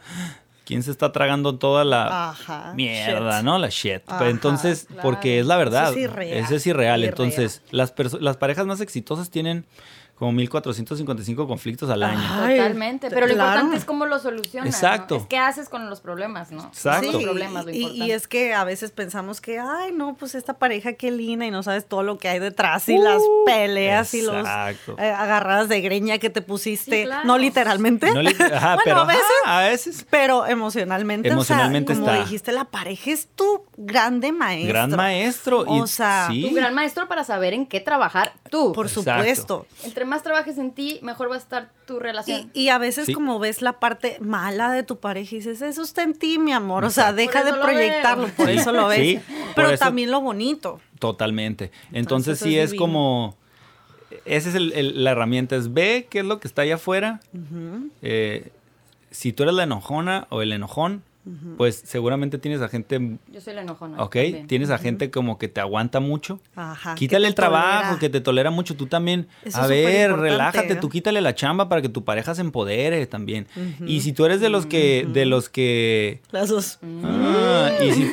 ¿quién se está tragando toda la mierda, no? La shit. entonces, porque es la verdad. Eso es irreal. Entonces, las, las parejas más exitosas tienen como 1455 conflictos al año. Totalmente, pero lo importante es cómo lo solucionas. Exacto. Es qué haces con los problemas, ¿no? Exacto. Sí, problemas, lo y, y, es que a veces pensamos que, ay, no, pues esta pareja qué linda y no sabes todo lo que hay detrás y las uh, peleas y los eh, agarradas de greña que te pusiste. No literalmente. No Ajá, pero, a veces, a veces. Pero emocionalmente, emocionalmente o sea, como dijiste, la pareja es tu grande maestro. Gran maestro. O sea, tu gran maestro para saber en qué trabajar tú. Por supuesto. Entre más trabajes en ti, mejor va a estar tu relación. Y, a veces como ves la parte mala de tu pareja y dices, eso está en ti, mi amor. O sea, deja de proyectarlo, por eso lo ves. Pero también lo bonito. Totalmente. Entonces, sí es, como... Esa es la herramienta, es ve qué es lo que está allá afuera. Eh, si tú eres la enojona o el enojón, pues seguramente tienes a gente... Yo soy la enojona. Ok, tienes a gente como que te aguanta mucho. Ajá. Quítale el trabajo, que te tolera mucho. Tú también, a ver, relájate, tú quítale la chamba para que tu pareja se empodere también. Y si tú eres de los que... De los que... Las dos. Ah, y, si,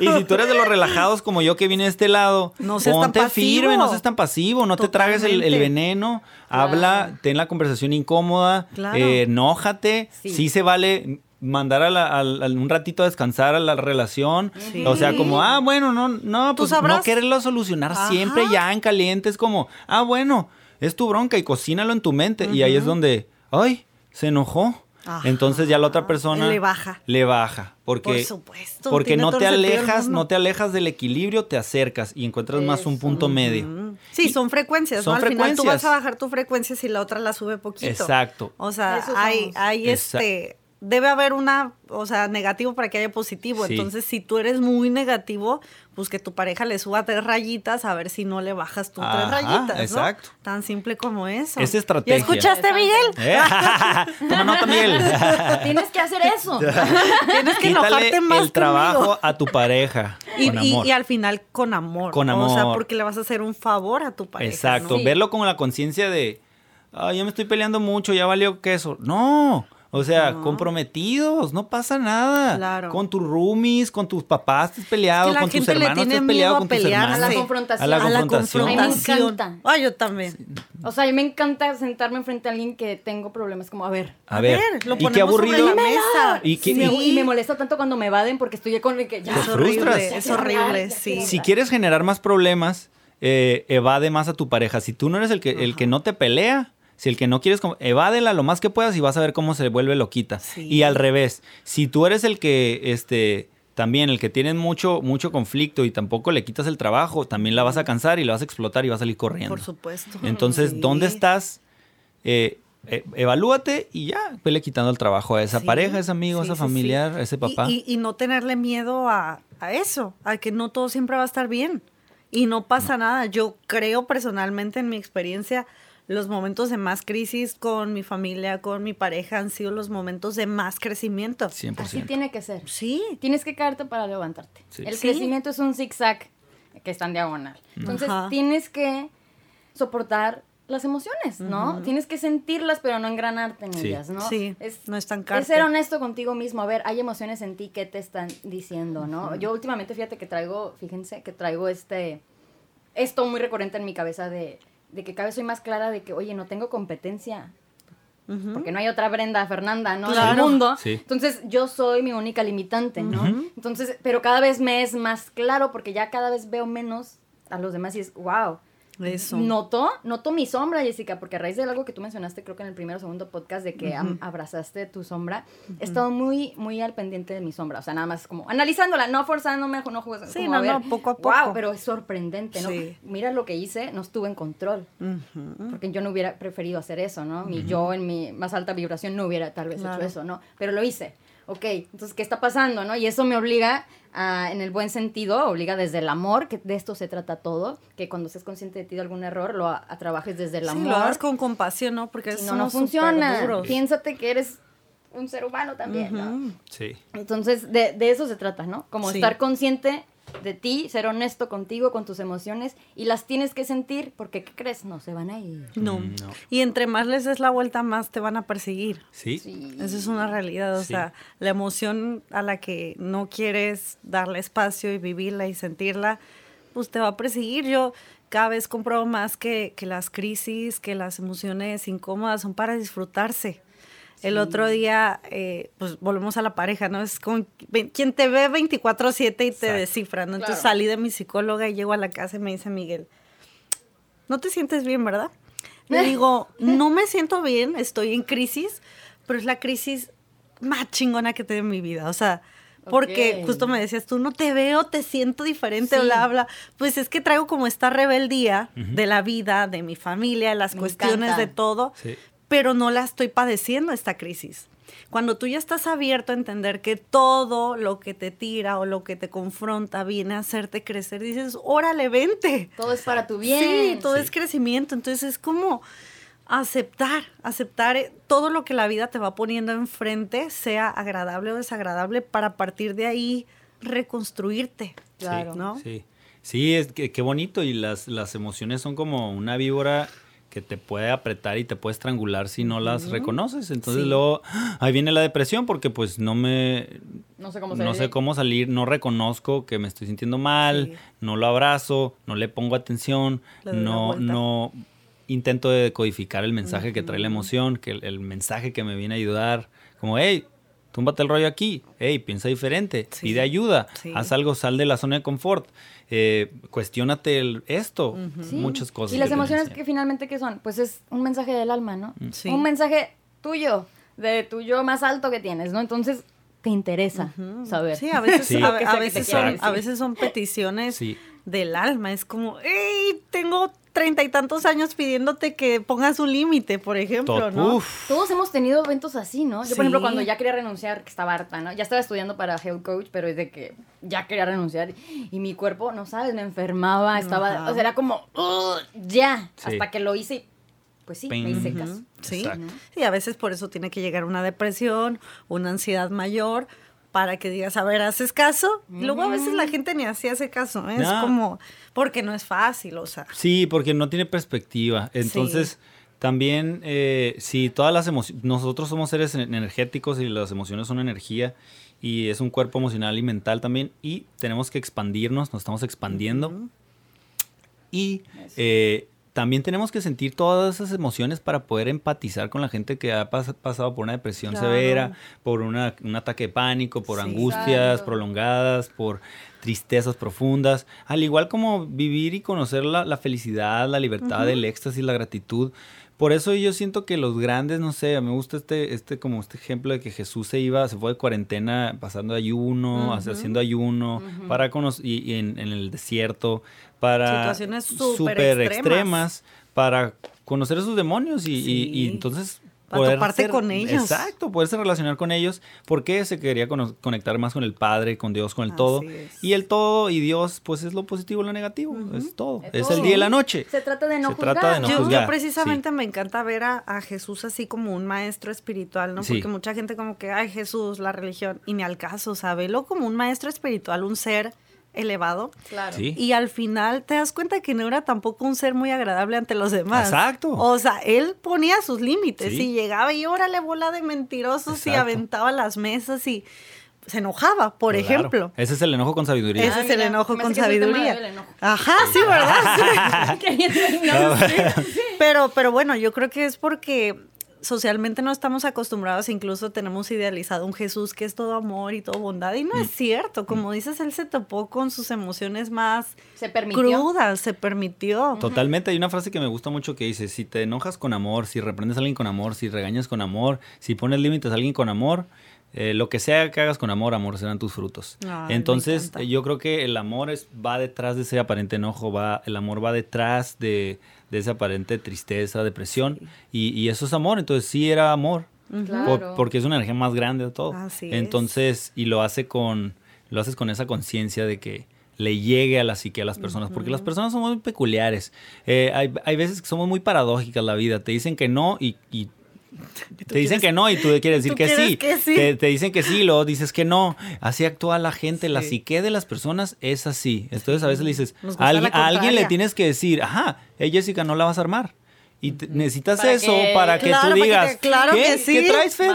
y si tú eres de los relajados como yo que vine de este lado, no ponte firme, no seas tan pasivo, no te tragues el, veneno, habla, ten la conversación incómoda, eh, enójate, sí se vale mandar a, un ratito a descansar a la relación. O sea, como, ah, bueno, no, no, pues no quererlo solucionar siempre ya en caliente. Es como, ah, bueno, es tu bronca y cocínalo en tu mente. Y ahí es donde, ay, se enojó. Entonces ya la otra persona le baja. Le baja. Porque, Por supuesto. Porque no te alejas, no te alejas del equilibrio, te acercas y encuentras más un punto medio. Sí, son frecuencias, Al final tú vas a bajar tu frecuencia si la otra la sube poquito. Exacto. O sea, hay, hay este debe haber una, o sea, negativo para que haya positivo. Entonces, si tú eres muy negativo, pues que tu pareja le suba tres rayitas a ver si no le bajas tú tres rayitas. Exacto. Tan simple como eso. Es estrategia. ¿Y escuchaste, Miguel? ¿Eh? Toma nota, Miguel. Tienes que hacer eso. Tienes que enojarte más. El trabajo a tu pareja. Y, con amor. Y, al final con amor. Con amor. O sea, porque le vas a hacer un favor a tu pareja. Exacto. Verlo con la conciencia de, ay, ya me estoy peleando mucho, ya valió queso. No O sea, comprometidos, no pasa nada. Claro. Con tus roomies, con tus papás estás peleado, con tus hermanos estás peleado, con tus hermanos. A la confrontación. A la confrontación. A, mí me encanta. Ay, yo también. O sea, a mí me encanta sentarme enfrente a alguien que tengo problemas, como, a ver. A, ver, lo y qué aburrido. la mesa. ¿Y, qué, y, me molesta tanto cuando me evaden porque estoy con el que ya. es horrible. Es horrible, sí. Si quieres generar más problemas, eh, evade más a tu pareja. Si tú no eres el que, el que no te pelea, si el que no quieres, evádela lo más que puedas y vas a ver cómo se vuelve loquita. Y al revés, si tú eres el que, este, también el que tiene mucho, mucho conflicto y tampoco le quitas el trabajo, también la vas a cansar y la vas a explotar y vas a salir corriendo. Por supuesto. Entonces, ¿dónde estás? Eh, eh, evalúate y ya, vele quitando el trabajo a esa pareja, a ese amigo, a ese familiar, a ese papá. Y, no tenerle miedo a, eso, a que no todo siempre va a estar bien. Y no pasa nada. Yo creo personalmente en mi experiencia, los momentos de más crisis con mi familia, con mi pareja, han sido los momentos de más crecimiento. 100%. Así tiene que ser. Sí. Tienes que caerte para levantarte. El crecimiento es un zigzag que está en diagonal. Entonces tienes que soportar las emociones, ¿no? Tienes que sentirlas, pero no engranarte en ellas, ¿no? Sí, es, no es tan Es ser honesto contigo mismo. A ver, hay emociones en ti que te están diciendo, ¿no? Yo últimamente, fíjate que traigo, fíjense, que traigo este, esto muy recurrente en mi cabeza de de que cada vez soy más clara de que, oye, no tengo competencia. Porque no hay otra Brenda Fernanda, ¿no? En el mundo. Entonces, yo soy mi única limitante, ¿no? Entonces, pero cada vez me es más claro porque ya cada vez veo menos a los demás y es, wow, eso. Noto, noto mi sombra, Jessica, porque a raíz de algo que tú mencionaste, creo que en el primer o segundo podcast, de que abrazaste tu sombra, he estado muy, muy al pendiente de mi sombra. O sea, nada más como analizándola, no forzándome, no jugues. Sí, no, no, poco a poco. Wow, pero es sorprendente, ¿no? Mira lo que hice, no estuve en control. Porque yo no hubiera preferido hacer eso, ¿no? Mi yo en mi más alta vibración no hubiera tal vez hecho eso, ¿no? Pero lo hice ok, entonces, ¿qué está pasando? ¿no? Y eso me obliga, a, en el buen sentido, obliga desde el amor, que de esto se trata todo, que cuando estés consciente de ti de algún error, lo a, trabajes desde el amor. lo hagas con compasión, ¿no? Porque si no, no funciona. Piénsate que eres un ser humano también, ¿no? Sí. Entonces, de, de, eso se trata, ¿no? Como estar consciente de ti, ser honesto contigo, con tus emociones, y las tienes que sentir porque, ¿qué crees? No se van a ir. No. Mm, y entre más les des la vuelta, más te van a perseguir. Sí. Esa es una realidad. O sea, la emoción a la que no quieres darle espacio y vivirla y sentirla, pues te va a perseguir. Yo cada vez compro más que, que las crisis, que las emociones incómodas son para disfrutarse. El otro día, eh, pues volvemos a la pareja, ¿no? Es como quien te ve 24/7 y te descifra, ¿no? Entonces salí de mi psicóloga y llego a la casa y me dice Miguel, no te sientes bien, ¿verdad? Le digo, no me siento bien, estoy en crisis, pero es la crisis más chingona que tengo en mi vida. O sea, porque justo me decías tú, no te veo, te siento diferente, bla, bla. Pues es que traigo como esta rebeldía de la vida, de mi familia, de las cuestiones de todo. Sí pero no la estoy padeciendo esta crisis. Cuando tú ya estás abierto a entender que todo lo que te tira o lo que te confronta viene a hacerte crecer, dices, órale, vente. Todo es para tu bien. Sí, todo es crecimiento. Entonces es como aceptar, aceptar eh, todo lo que la vida te va poniendo enfrente, sea agradable o desagradable, para partir de ahí reconstruirte. Claro. ¿no? Sí. Sí, es que, qué bonito. Y las, las emociones son como una víbora que te puede apretar y te puede estrangular si no las reconoces. Entonces luego ahí viene la depresión porque pues no me no sé cómo, no sé cómo salir, no reconozco que me estoy sintiendo mal, no lo abrazo, no le pongo atención, no no intento decodificar el mensaje que trae la emoción, que el, mensaje que me viene a ayudar, como hey, túmbate el rollo aquí, hey, piensa diferente, pide ayuda, haz algo, sal de la zona de confort eh, cuestionate esto, muchas cosas. Y las emociones que finalmente, ¿qué son? Pues es un mensaje del alma, ¿no? Mm. Un mensaje tuyo, de tu yo más alto que tienes, ¿no? Entonces, te interesa saber. Sí, a veces, A, veces son, a veces son peticiones del alma. Es como, hey, tengo treinta y tantos años pidiéndote que pongas un límite, por ejemplo, ¿no? Todos hemos tenido eventos así, ¿no? Yo, por ejemplo, cuando ya quería renunciar, que estaba harta, ¿no? Ya estaba estudiando para health coach, pero es de que ya quería renunciar y mi cuerpo, no sabes, me enfermaba, estaba, o sea, era como, ya, hasta que lo hice y pues sí, me hice caso. Sí, sí, a veces por eso tiene que llegar una depresión, una ansiedad mayor, para que digas, a ver, ¿haces caso? Y luego a veces la gente ni así hace caso, ¿eh? es como, porque no es fácil, o sea. Sí, porque no tiene perspectiva. Entonces, También, eh, si todas las emociones, nosotros somos seres energéticos y las emociones son energía y es un cuerpo emocional y mental también y tenemos que expandirnos, nos estamos expandiendo. Y eh, también tenemos que sentir todas esas emociones para poder empatizar con la gente que ha pasado por una depresión severa, por un ataque de pánico, por angustias prolongadas, por tristezas profundas, al igual como vivir y conocer la, felicidad, la libertad, el éxtasis, la gratitud. Por eso yo siento que los grandes, no sé, me gusta este, este, como este ejemplo de que Jesús se iba, se fue de cuarentena pasando ayuno, haciendo ayuno, para conocer, y, en, el desierto, para situaciones súper extremas. para conocer a sus demonios y, y entonces poder toparte con ellos. Exacto, poderse relacionar con ellos, porque se quería conectar más con el Padre, con Dios, con el todo. Y el todo y Dios, pues es lo positivo y lo negativo, es todo. Es, el día y la noche. Se trata de no juzgar. yo, precisamente me encanta ver a, Jesús así como un maestro espiritual, ¿no? Porque mucha gente como que, ay Jesús, la religión, y ni al caso, o sea, velo como un maestro espiritual, un ser elevado. Claro. Y al final te das cuenta que no era tampoco un ser muy agradable ante los demás. Exacto. O sea, él ponía sus límites y llegaba y órale bola de mentirosos y aventaba las mesas y se enojaba, por ejemplo. Ese es el enojo con sabiduría. Ese es el enojo con sabiduría. Ajá, sí, ¿verdad? Pero, pero bueno, yo creo que es porque socialmente no estamos acostumbrados, incluso tenemos idealizado un Jesús que es todo amor y todo bondad, y no es mm. cierto. Como mm. dices, él se topó con sus emociones más se permitió. crudas, se permitió. Totalmente, hay una frase que me gusta mucho que dice, si te enojas con amor, si reprendes a alguien con amor, si regañas con amor, si pones límites a alguien con amor, eh, lo que sea que hagas con amor, amor serán tus frutos. Entonces, yo creo que el amor es, va detrás de ese aparente enojo, va, el amor va detrás de, de esa aparente tristeza, depresión, y, eso es amor, entonces sí era amor, porque es una energía más grande de todo. entonces, y lo hace con, lo haces con esa conciencia de que le llegue a la psique a las personas, porque las personas son muy peculiares. Eh, hay, hay, veces que somos muy paradójicas la vida, te dicen que no y, te dicen que no y tú quieres decir que, sí. Te, dicen que sí y luego dices que no. Así actúa la gente. La psique de las personas es así. Entonces a veces le dices, a, alguien le tienes que decir, ajá, hey Jessica, no la vas a armar. Y necesitas eso para que tú digas, claro ¿qué, que sí. ¿qué traes, Fer?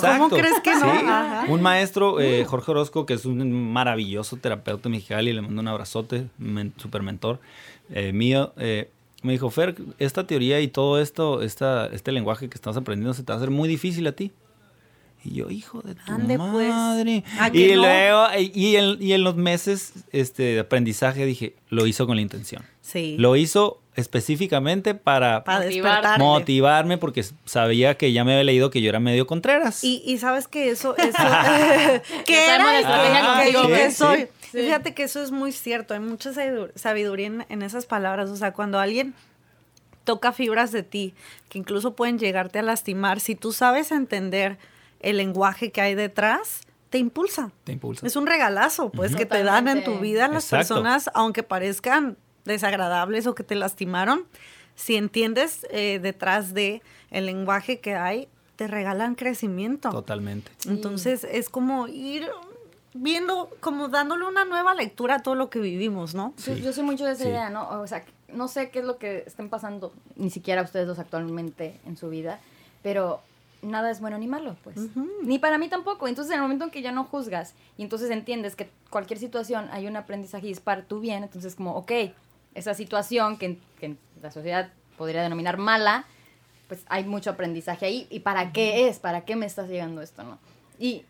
¿Cómo crees que no? Un maestro, eh, Jorge Orozco, que es un maravilloso terapeuta mexicano y le mando un abrazote, super mentor eh, mío. Eh, me dijo, Fer, esta teoría y todo esto, esta, este lenguaje que estás aprendiendo se te va a hacer muy difícil a ti. Y yo, hijo de tu pues. madre. Y luego, y en, y en, los meses este, de aprendizaje dije, lo hizo con la intención. Sí. Lo hizo específicamente para, motivarme porque sabía que ya me había leído que yo era medio contreras. Y, y sabes que eso, eso que era que, soy. Fíjate que eso es muy cierto, hay mucha sabiduría en, esas palabras, o sea, cuando alguien toca fibras de ti, que incluso pueden llegarte a lastimar, si tú sabes entender el lenguaje que hay detrás, te impulsa. Te impulsa. Es un regalazo, pues, que te dan en tu vida las personas, aunque parezcan desagradables o que te lastimaron, si entiendes eh, detrás de el lenguaje que hay, te regalan crecimiento. Totalmente. Entonces es como ir viendo, como dándole una nueva lectura a todo lo que vivimos, ¿no? Yo, soy mucho de esa idea, ¿no? O sea, no sé qué es lo que estén pasando, ni siquiera ustedes dos actualmente en su vida, pero nada es bueno ni malo, pues. Ni para mí tampoco. Entonces, en el momento en que ya no juzgas y entonces entiendes que cualquier situación hay un aprendizaje y es para tu bien, entonces como, ok, esa situación que, que la sociedad podría denominar mala, pues hay mucho aprendizaje ahí. ¿Y para qué es? ¿Para qué me estás llegando esto, no? Y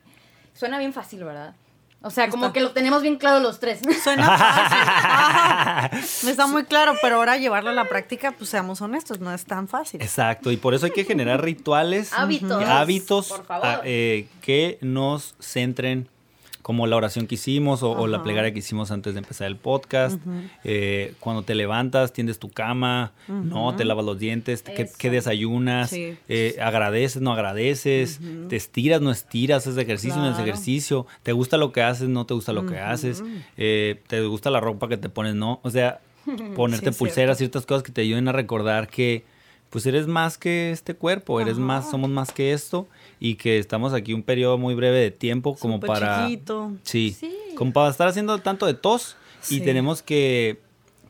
suena bien fácil, ¿verdad? O sea, como que lo tenemos bien claro los tres. Suena fácil. Me está muy claro, pero ahora llevarlo a la práctica, pues seamos honestos, no es tan fácil. Exacto, y por eso hay que generar rituales, hábitos, hábitos ah, eh, que nos centren como la oración que hicimos o, la plegaria que hicimos antes de empezar el podcast. Eh, cuando te levantas, tiendes tu cama, no, te lavas los dientes, ¿qué, desayunas, eh, agradeces, no agradeces, te estiras, no estiras, es ejercicio, no es ejercicio, te gusta lo que haces, no te gusta lo que haces, eh, te gusta la ropa que te pones, no. O sea, ponerte pulseras, ciertas cosas que te ayuden a recordar que pues eres más que este cuerpo, eres más, somos más que esto y que estamos aquí un periodo muy breve de tiempo como para Sí, como para estar haciendo tanto de tos y tenemos que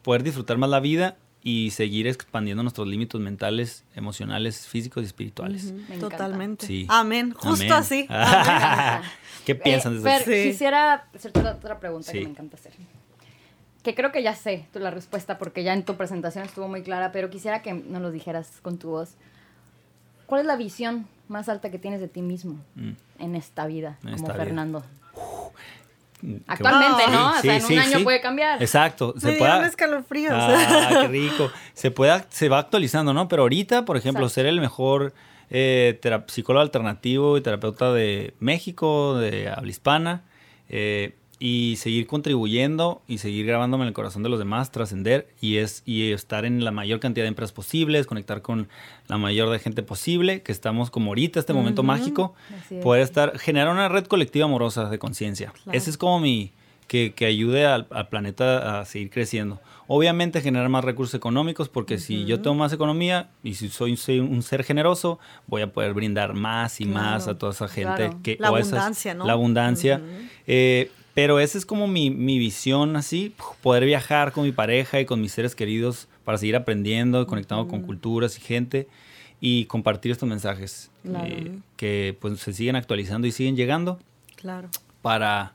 poder disfrutar más la vida y seguir expandiendo nuestros límites mentales, emocionales, físicos y espirituales. Totalmente. Sí. Amén. Justo así. ¿Qué piensan de eso? Quisiera hacerte otra pregunta que me encanta hacer. Que creo que ya sé la respuesta porque ya en tu presentación estuvo muy clara, pero quisiera que nos lo dijeras con tu voz. ¿Cuál es la visión más alta que tienes de ti mismo mm. en esta vida, como Fernando? Actualmente, ¿no? o sea, en un año puede cambiar. Exacto. Se puede. escalofríos. Ah, qué rico. Se puede, se va actualizando, ¿no? Pero ahorita, por ejemplo, ser el mejor eh, psicólogo alternativo y terapeuta de México, de habla hispana, eh, y seguir contribuyendo y seguir grabándome en el corazón de los demás, trascender y es y estar en la mayor cantidad de empresas posibles, conectar con la mayor de gente posible, que estamos como ahorita, este momento mágico, poder estar, generar una red colectiva amorosa de conciencia. Ese es como mi, que, que ayude al, planeta a seguir creciendo. Obviamente generar más recursos económicos, porque si yo tengo más economía y si soy, un ser generoso, voy a poder brindar más y más a toda esa gente. Que, la abundancia, ¿no? La abundancia. Pero esa es como mi, mi, visión así, poder viajar con mi pareja y con mis seres queridos para seguir aprendiendo, conectando con culturas y gente y compartir estos mensajes eh, que pues se siguen actualizando y siguen llegando. Claro. Para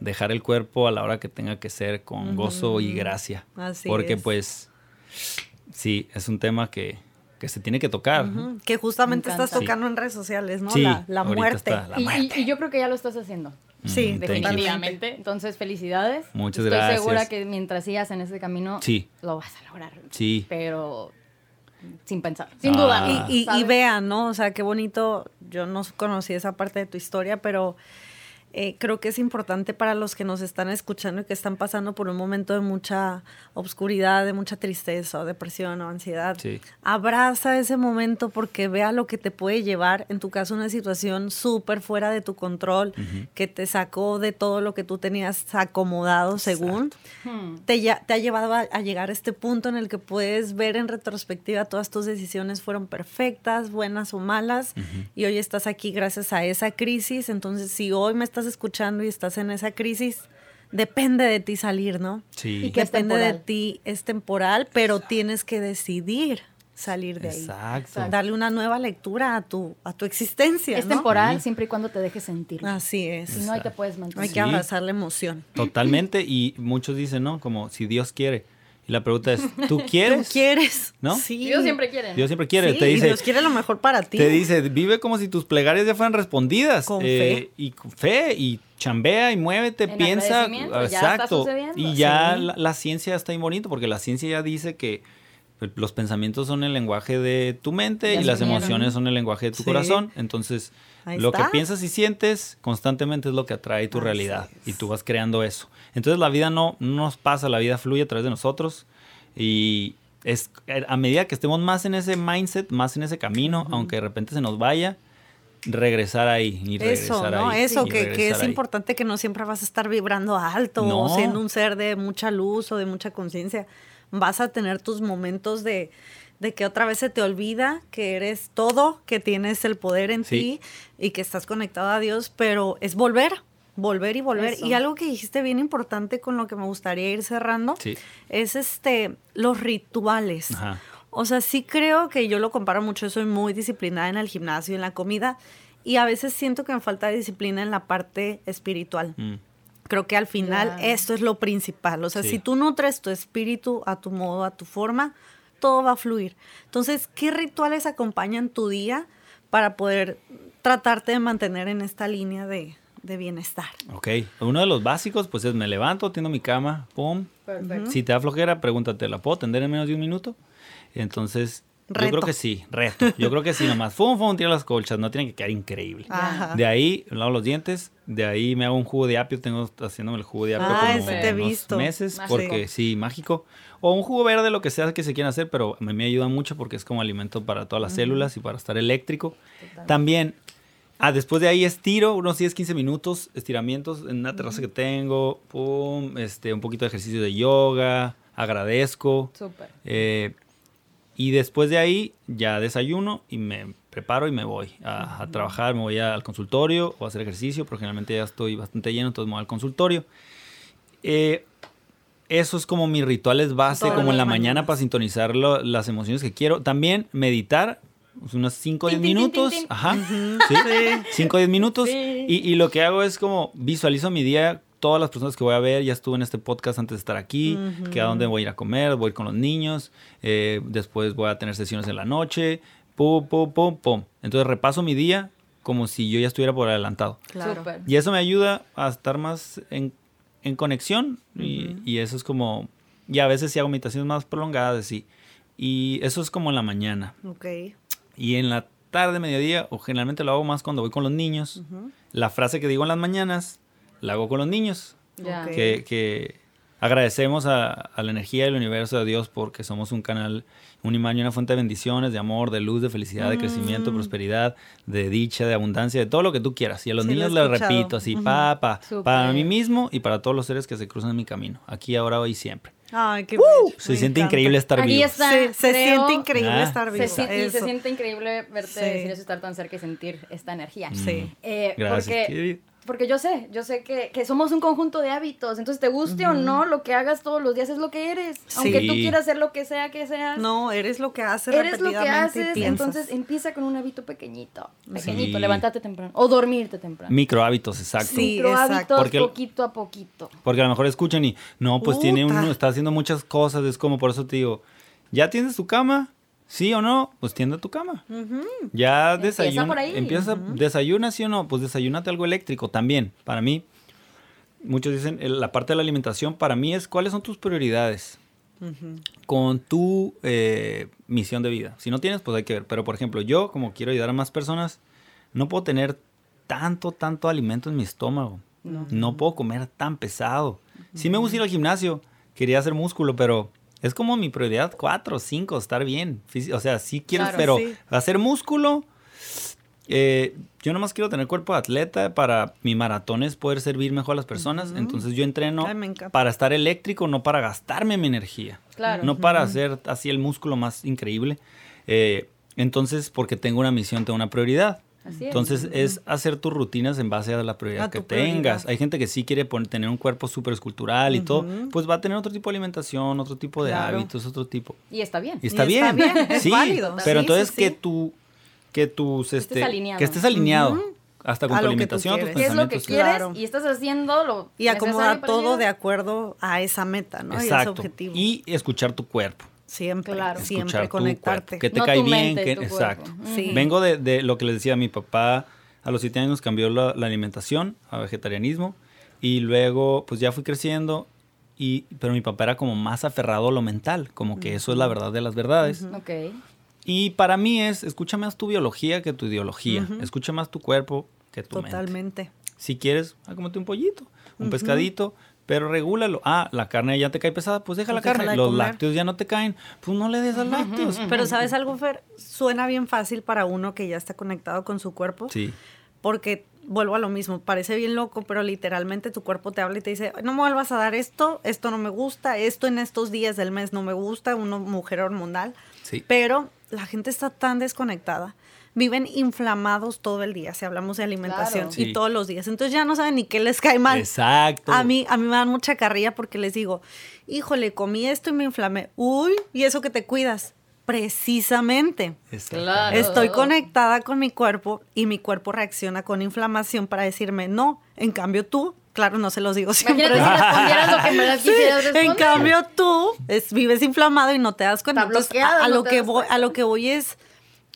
dejar el cuerpo a la hora que tenga que ser con gozo y gracia. Así Porque pues sí, es un tema que, que se tiene que tocar. Que justamente estás tocando en redes sociales, ¿no? la, la, muerte. la, muerte. y yo creo que ya lo estás haciendo. Sí, definitivamente. Entonces, felicidades. Muchas gracias. Estoy segura que mientras sigas en ese camino, lo vas a lograr. Sí. Pero sin pensar, sin duda. Ah. Y, y, vean, ¿no? O sea, qué bonito. Yo no conocí esa parte de tu historia, pero eh, creo que es importante para los que nos están escuchando y que están pasando por un momento de mucha obscuridad, de mucha tristeza o depresión o ansiedad. Abraza ese momento porque vea lo que te puede llevar, en tu caso, una situación súper fuera de tu control, que te sacó de todo lo que tú tenías acomodado según. Hmm. Te, te, ha llevado a, llegar a este punto en el que puedes ver en retrospectiva todas tus decisiones fueron perfectas, buenas o malas, y hoy estás aquí gracias a esa crisis. Entonces, si hoy me estás escuchando y estás en esa crisis, depende de ti salir, ¿no? Sí. Y que depende de ti, es temporal, pero tienes que decidir salir de ahí. Exacto. Darle una nueva lectura a tu, a tu existencia. Es temporal siempre y cuando te dejes sentir. Así es. Si no, ahí te puedes mantener. Hay que abrazar la emoción. Totalmente. Y muchos dicen, ¿no? Como si Dios quiere. Y la pregunta es, ¿tú quieres? ¿Tú quieres? ¿No? Sí. Dios siempre quiere. Dios siempre quiere. te dice, Dios quiere lo mejor para ti. Te dice, vive como si tus plegarias ya fueran respondidas. Con fe. Eh, y con fe, y chambea, y muévete, piensa. Exacto. y ya la, ciencia está ahí bonito, porque la ciencia ya dice que los pensamientos son el lenguaje de tu mente y las emociones son el lenguaje de tu corazón. Entonces, lo que piensas y sientes constantemente es lo que atrae tu realidad. Y tú vas creando eso. Entonces la vida no, nos pasa, la vida fluye a través de nosotros y es a medida que estemos más en ese mindset, más en ese camino, aunque de repente se nos vaya, regresar ahí y regresar eso, ¿no? ahí. Eso, que, que, es importante que no siempre vas a estar vibrando alto o siendo un ser de mucha luz o de mucha conciencia. Vas a tener tus momentos de, de que otra vez se te olvida que eres todo, que tienes el poder en ti y que estás conectado a Dios, pero es volver, volver y volver. Y algo que dijiste bien importante con lo que me gustaría ir cerrando es este los rituales. O sea, sí creo que yo lo comparo mucho, soy muy disciplinada en el gimnasio, en la comida, y a veces siento que me falta disciplina en la parte espiritual. Mm. Creo que al final esto es lo principal. O sea, si tú nutres tu espíritu a tu modo, a tu forma, todo va a fluir. Entonces, ¿qué rituales acompañan tu día para poder tratarte de mantener en esta línea de, de bienestar. Ok, uno de los básicos pues es me levanto, tiendo mi cama, pum. Perfecto. Si te da flojera, pregúntate, ¿la puedo tender en menos de un minuto? Entonces, yo creo que sí, reto. Yo creo que sí, nomás. Fum, fum, tira las colchas, no tienen que quedar increíble. De ahí, lavo los dientes, de ahí me hago un jugo de apio, tengo haciéndome el jugo de apio ah, como visto. meses, porque sí, mágico. O un jugo verde, lo que sea que se quieran hacer, pero a mí me ayuda mucho porque es como alimento para todas las células y para estar eléctrico. También Ah, después de ahí estiro unos 10, 15 minutos, estiramientos en una terraza que tengo, pum, este, un poquito de ejercicio de yoga, agradezco. Súper. Eh, y después de ahí ya desayuno y me preparo y me voy a, trabajar, me voy al consultorio o a hacer ejercicio, porque generalmente ya estoy bastante lleno, entonces me voy al consultorio. Eh, eso es como mi ritual es base, como en la mañana para sintonizar las emociones que quiero. También meditar unos 5 o 10 minutos. Ajá. ¿sí? 5 o 10 minutos. Y, lo que hago es como visualizo mi día, todas las personas que voy a ver. Ya estuve en este podcast antes de estar aquí, que a dónde voy a ir a comer, voy con los niños. Eh, después voy a tener sesiones en la noche. Pum, pum, pum, pum. Entonces repaso mi día como si yo ya estuviera por adelantado. Claro. Y eso me ayuda a estar más en, en conexión. y, y, eso es como. Y a veces sí hago meditaciones más prolongadas, sí. Y eso es como en la mañana. Ok. Y en la tarde, mediodía, o generalmente lo hago más cuando voy con los niños. La frase que digo en las mañanas, la hago con los niños. Que, que, agradecemos a, la energía del universo de Dios porque somos un canal, un imán y una fuente de bendiciones, de amor, de luz, de felicidad, de crecimiento, de mm. prosperidad, de dicha, de abundancia, de todo lo que tú quieras. Y a los niños les repito así, papá, para mí mismo y para todos los seres que se cruzan en mi camino, aquí, ahora, hoy y siempre. Ay, qué Se siente increíble estar vivo. se, siente increíble estar vivo. Se, y se siente increíble verte decir eso, estar tan cerca y sentir esta energía. Sí. Eh, Gracias. Porque porque yo sé, yo sé que, que, somos un conjunto de hábitos. Entonces, te guste o no, lo que hagas todos los días es lo que eres. Aunque tú quieras hacer lo que sea que seas. No, eres lo que haces. Eres lo que haces. Entonces, empieza con un hábito pequeñito. Pequeñito, levántate temprano. O dormirte temprano. Micro hábitos, exacto. Sí, Micro hábitos poquito a poquito. Porque a lo mejor escuchan y, no, pues tiene uno, está haciendo muchas cosas. Es como, por eso te digo, ya tienes tu cama, ¿Sí o no? Pues tiende tu cama. Ya desayuna. Empieza, desayuna, sí o no, pues desayúnate algo eléctrico también. Para mí, muchos dicen, la parte de la alimentación, para mí es cuáles son tus prioridades con tu eh, misión de vida. Si no tienes, pues hay que ver. Pero por ejemplo, yo, como quiero ayudar a más personas, no puedo tener tanto, tanto alimento en mi estómago. No, puedo comer tan pesado. Sí me gusta ir al gimnasio, quería hacer músculo, pero es como mi prioridad cuatro, cinco, estar bien. O sea, sí quiero, pero hacer músculo. Eh, yo nomás quiero tener cuerpo de atleta para mi maratón es poder servir mejor a las personas. Entonces yo entreno para estar eléctrico, no para gastarme mi energía. Claro. No para hacer así el músculo más increíble. Eh, entonces, porque tengo una misión, tengo una prioridad. Entonces es hacer tus rutinas en base a la prioridad que tengas. Hay gente que sí quiere tener un cuerpo súper escultural y todo, pues va a tener otro tipo de alimentación, otro tipo de hábitos, otro tipo. Y está bien. Y está bien. es válido. Pero entonces que tú, que tus, este, que estés alineado. Hasta con tu alimentación, tus ¿Qué es lo que quieres? Y estás haciendo lo Y acomodar todo de acuerdo a esa meta, ¿no? Exacto. Y ese objetivo. Y escuchar tu cuerpo. Siempre, claro. siempre conectarte. que te cae bien, que, exacto. Vengo de, lo que les decía, mi papá a los siete años cambió la, alimentación a vegetarianismo y luego pues ya fui creciendo y pero mi papá era como más aferrado a lo mental, como que eso es la verdad de las verdades. Y para mí es, escucha más tu biología que tu ideología, escucha más tu cuerpo que tu mente. Totalmente. Si quieres, ah, cómete un pollito, un pescadito, pero regúlalo. Ah, la carne ya te cae pesada, pues deja la pues carne. Los lácteos ya no te caen, pues no le des a lácteos. Pero ¿sabes algo, Fer? Suena bien fácil para uno que ya está conectado con su cuerpo. Sí. Porque vuelvo a lo mismo, parece bien loco, pero literalmente tu cuerpo te habla y te dice, no me vuelvas a dar esto, esto no me gusta, esto en estos días del mes no me gusta, una mujer hormonal. Sí. Pero la gente está tan desconectada viven inflamados todo el día, si hablamos de alimentación, y todos los días. Entonces ya no saben ni qué les cae mal. Exacto. A mí, a mí me dan mucha carrilla porque les digo, híjole, comí esto y me inflamé. Uy, ¿y eso que te cuidas? Precisamente. Claro. Estoy conectada con mi cuerpo y mi cuerpo reacciona con inflamación para decirme no. En cambio tú, claro, no se los digo siempre. Si lo que me quisieras responder. En cambio tú es, vives inflamado y no te das cuenta. a, lo que voy, a lo que voy es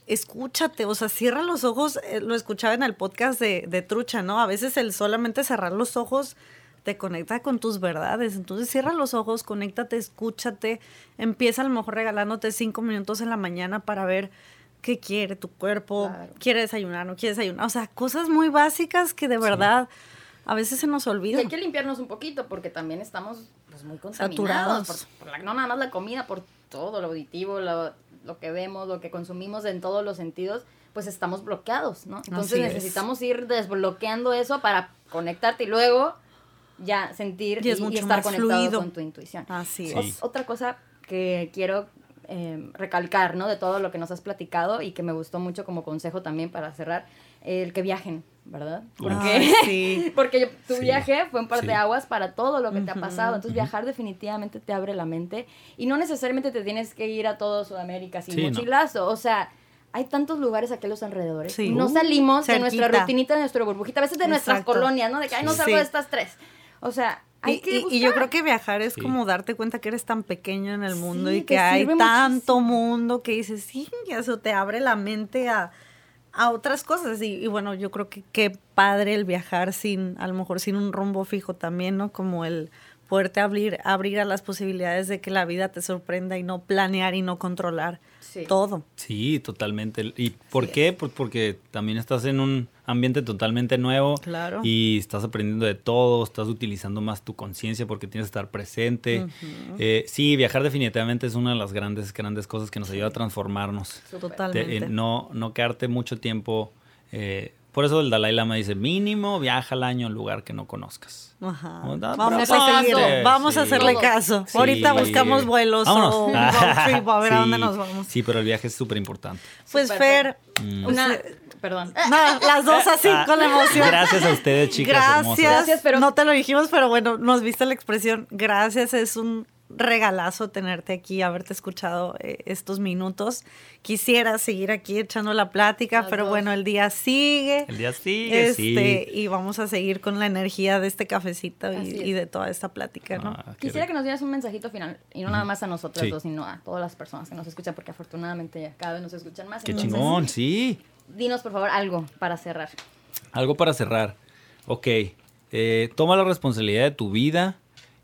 escúchate, o sea, cierra los ojos, eh, lo escuchaba en el podcast de, Trucha, ¿no? A veces el solamente cerrar los ojos te conecta con tus verdades, entonces cierra los ojos, conéctate, escúchate, empieza a lo mejor regalándote cinco minutos en la mañana para ver qué quiere tu cuerpo, quiere desayunar, no quiere desayunar, o sea, cosas muy básicas que de verdad... A veces se nos olvida. hay que limpiarnos un poquito porque también estamos pues, muy contaminados. Saturados. Por, no nada más la comida, por todo, lo auditivo, lo, lo que vemos, lo que consumimos en todos los sentidos, pues estamos bloqueados, ¿no? Entonces necesitamos ir desbloqueando eso para conectarte y luego ya sentir y, estar conectado con tu intuición. Así es. Otra cosa que quiero em, recalcar, ¿no? De todo lo que nos has platicado y que me gustó mucho como consejo también para cerrar, el que viajen, ¿verdad? Porque, sí. porque tu viaje fue un par de aguas para todo lo que te ha pasado. Entonces, viajar definitivamente te abre la mente y no necesariamente te tienes que ir a todo Sudamérica sin mochilazo. O sea, hay tantos lugares aquí a los alrededores. Y no uh, salimos de nuestra rutinita, de nuestra burbujita, a veces de nuestras colonias, ¿no? De que, ay, no salgo de estas tres. O sea, hay que y, yo creo que viajar es como darte cuenta que eres tan pequeño en el mundo y que hay tanto mundo que dices, sí, eso te abre la mente a, a otras cosas. Y, bueno, yo creo que qué padre el viajar sin, a lo mejor sin un rumbo fijo también, ¿no? Como el poderte abrir, abrir a las posibilidades de que la vida te sorprenda y no planear y no controlar todo. Sí, totalmente. ¿Y por qué? Pues porque también estás en un ambiente totalmente nuevo claro. y estás aprendiendo de todo, estás utilizando más tu conciencia porque tienes que estar presente. Eh, sí, viajar definitivamente es una de las grandes, grandes cosas que nos ayuda a transformarnos. Totalmente. Eh, no, no quedarte mucho tiempo eh, por eso el Dalai Lama dice, mínimo viaja al año a un lugar que no conozcas. Ajá. Vamos, a, seguir, vamos a hacerle caso. Ahorita buscamos vuelos o un trip a ver a dónde nos vamos. Sí, pero el viaje es súper importante. Pues Fer, mm. una, perdón. No, las dos así ah, con emoción. Gracias a ustedes, chicas. Gracias, Gracias pero no te lo dijimos, pero bueno, nos viste la expresión. Gracias, es un regalazo tenerte aquí, haberte escuchado eh, estos minutos. Quisiera seguir aquí echando la plática, pero bueno, el día sigue. El día sigue, este, Y vamos a seguir con la energía de este cafecito y, de toda esta plática, ¿no? Ah, Quisiera que nos dieras un mensajito final, y no nada más a nosotros dos, sino a todas las personas que nos escuchan, porque afortunadamente cada vez nos escuchan más. Qué chingón, sí. Dinos, por favor, algo para cerrar. Algo para cerrar. Ok. Eh, toma la responsabilidad de tu vida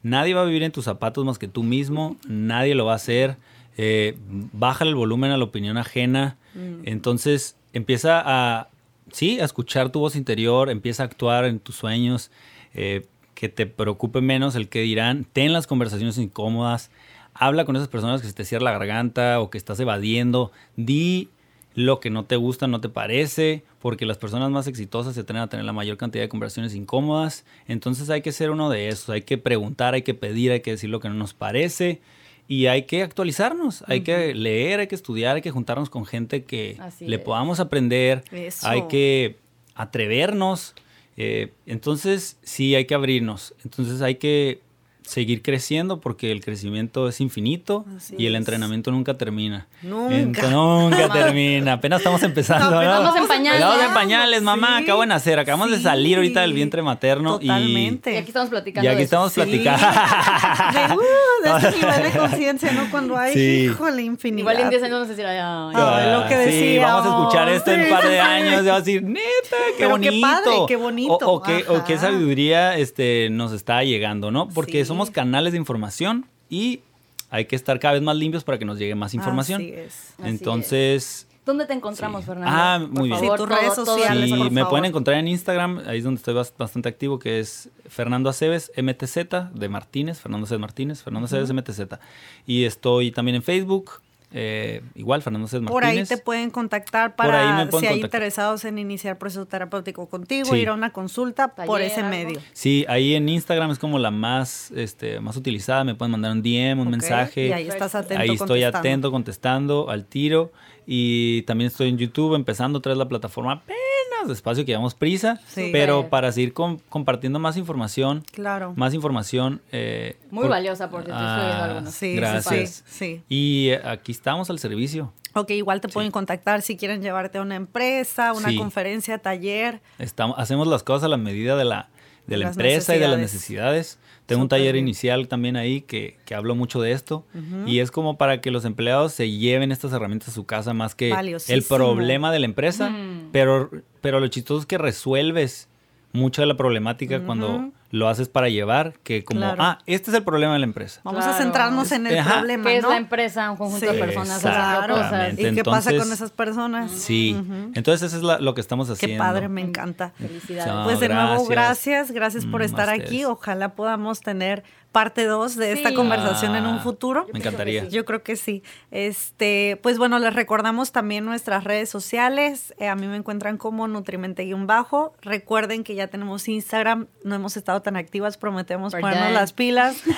Nadie va a vivir en tus zapatos más que tú mismo, nadie lo va a hacer. Eh, baja el volumen a la opinión ajena. Mm. Entonces empieza a, sí, a escuchar tu voz interior, empieza a actuar en tus sueños, eh, que te preocupe menos el que dirán. Ten las conversaciones incómodas, habla con esas personas que se te cierra la garganta o que estás evadiendo. Di lo que no te gusta, no te parece, porque las personas más exitosas se tienen a tener la mayor cantidad de conversaciones incómodas. Entonces hay que ser uno de esos, hay que preguntar, hay que pedir, hay que decir lo que no nos parece y hay que actualizarnos, hay que leer, hay que estudiar, hay que juntarnos con gente que le podamos aprender, hay que atrevernos. Eh, entonces sí hay que abrirnos, entonces hay que seguir creciendo porque el crecimiento es infinito y el entrenamiento nunca termina. Nunca. nunca termina. Apenas estamos empezando. No, Estamos en pañales. Estamos en pañales, mamá. Sí. Acabo de nacer. Acabamos de salir ahorita del vientre materno. Totalmente. Y, aquí estamos platicando. Y aquí estamos platicando. de, uh, de ese nivel de conciencia, ¿no? Cuando hay, híjole, infinidad. Igual en 10 años vamos a decir, ay, ay, lo que decía. Sí, vamos a escuchar esto en un par de años. Y vamos a decir, neta, qué bonito. Qué padre, qué bonito. O, o, qué, o, qué, sabiduría este, nos está llegando, ¿no? Porque somos canales de información y hay que estar cada vez más limpios para que nos llegue más información. Así es. Entonces... ¿Dónde te encontramos, Fernando? Ah, muy bien. Sí, tus redes sociales. Sí, me pueden encontrar en Instagram, ahí es donde estoy bastante activo, que es Fernando Aceves MTZ de Martínez, Fernando Aceves Martínez, Fernando Aceves MTZ. Y estoy también en Facebook, eh, igual, Fernando César Martínez. Por ahí te pueden contactar para si hay interesados en iniciar proceso terapéutico contigo, ir a una consulta por ese medio. Sí, ahí en Instagram es como la más, este, más utilizada. Me pueden mandar un DM, un mensaje. Y ahí estás atento. Ahí estoy atento, contestando al tiro. Y también estoy en YouTube empezando otra vez la plataforma apenas despacio que llevamos prisa, pero para seguir compartiendo más información. Claro. Más información. Eh, Muy valiosa porque estoy ah, Sí, gracias. Sí, Y aquí estamos al servicio. Ok, igual te pueden contactar si quieren llevarte a una empresa, una conferencia, taller. Estamos, hacemos las cosas a la medida de la, de la empresa y de las necesidades. Tengo un taller inicial también ahí que, que hablo mucho de esto. Y es como para que los empleados se lleven estas herramientas a su casa más que el problema de la empresa, pero, pero lo chistoso es que resuelves mucha de la problemática cuando lo haces para llevar, que como, ah, este es el problema de la empresa. Vamos a centrarnos en el problema, ¿Qué es la empresa? Un conjunto de personas claro. cosas. ¿Y qué pasa con esas personas? Sí, entonces eso es lo que estamos haciendo. Qué padre, me encanta. Felicidades. pues de nuevo, gracias, gracias por mm, estar aquí. Ojalá podamos tener parte 2 de esta conversación en un Ah, futuro. Me encantaría. Yo creo que sí. Este, pues bueno, les recordamos también nuestras redes sociales. Eh, a mí me encuentran como Nutrimente-bajo. Recuerden que ya tenemos Instagram. No hemos estado tan activas. Prometemos Verdad. ponernos las pilas de-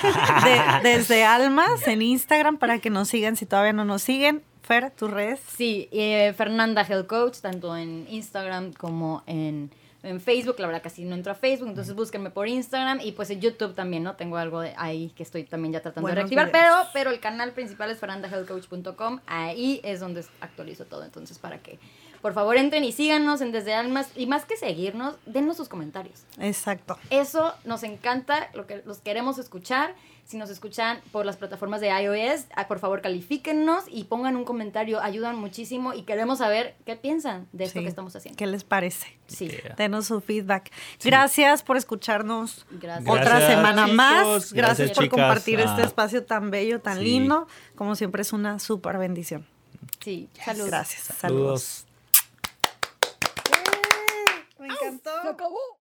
desde Almas en Instagram para que nos sigan si todavía no nos siguen. Fer, tus redes. Sí, eh, Fernanda Health Coach, tanto en Instagram como en, en Facebook. La verdad, casi no entro a Facebook, entonces búsquenme por Instagram y pues en YouTube también, ¿no? Tengo algo de ahí que estoy también ya tratando Buenos de reactivar, pero, videos. pero el canal principal es fernandahealthcoach.com. Ahí es donde actualizo todo, entonces para que por favor entren y síganos en Desde Almas y más que seguirnos, denos sus comentarios. Exacto. Eso nos encanta, lo que los queremos escuchar. Si nos escuchan por las plataformas de iOS, ah, por favor califíquennos y pongan un comentario, ayudan muchísimo y queremos saber qué piensan de esto Sí. que estamos haciendo. ¿Qué les parece? Sí. Yeah. Denos su feedback. Gracias por escucharnos Gracias. otra Gracias, semana chicos. más. Gracias, Gracias, por chicas. compartir este Ah. espacio tan bello, tan Sí. lindo. Como siempre es una súper bendición. Sí, saludos. Gracias. Saludos. Encantó. acabó.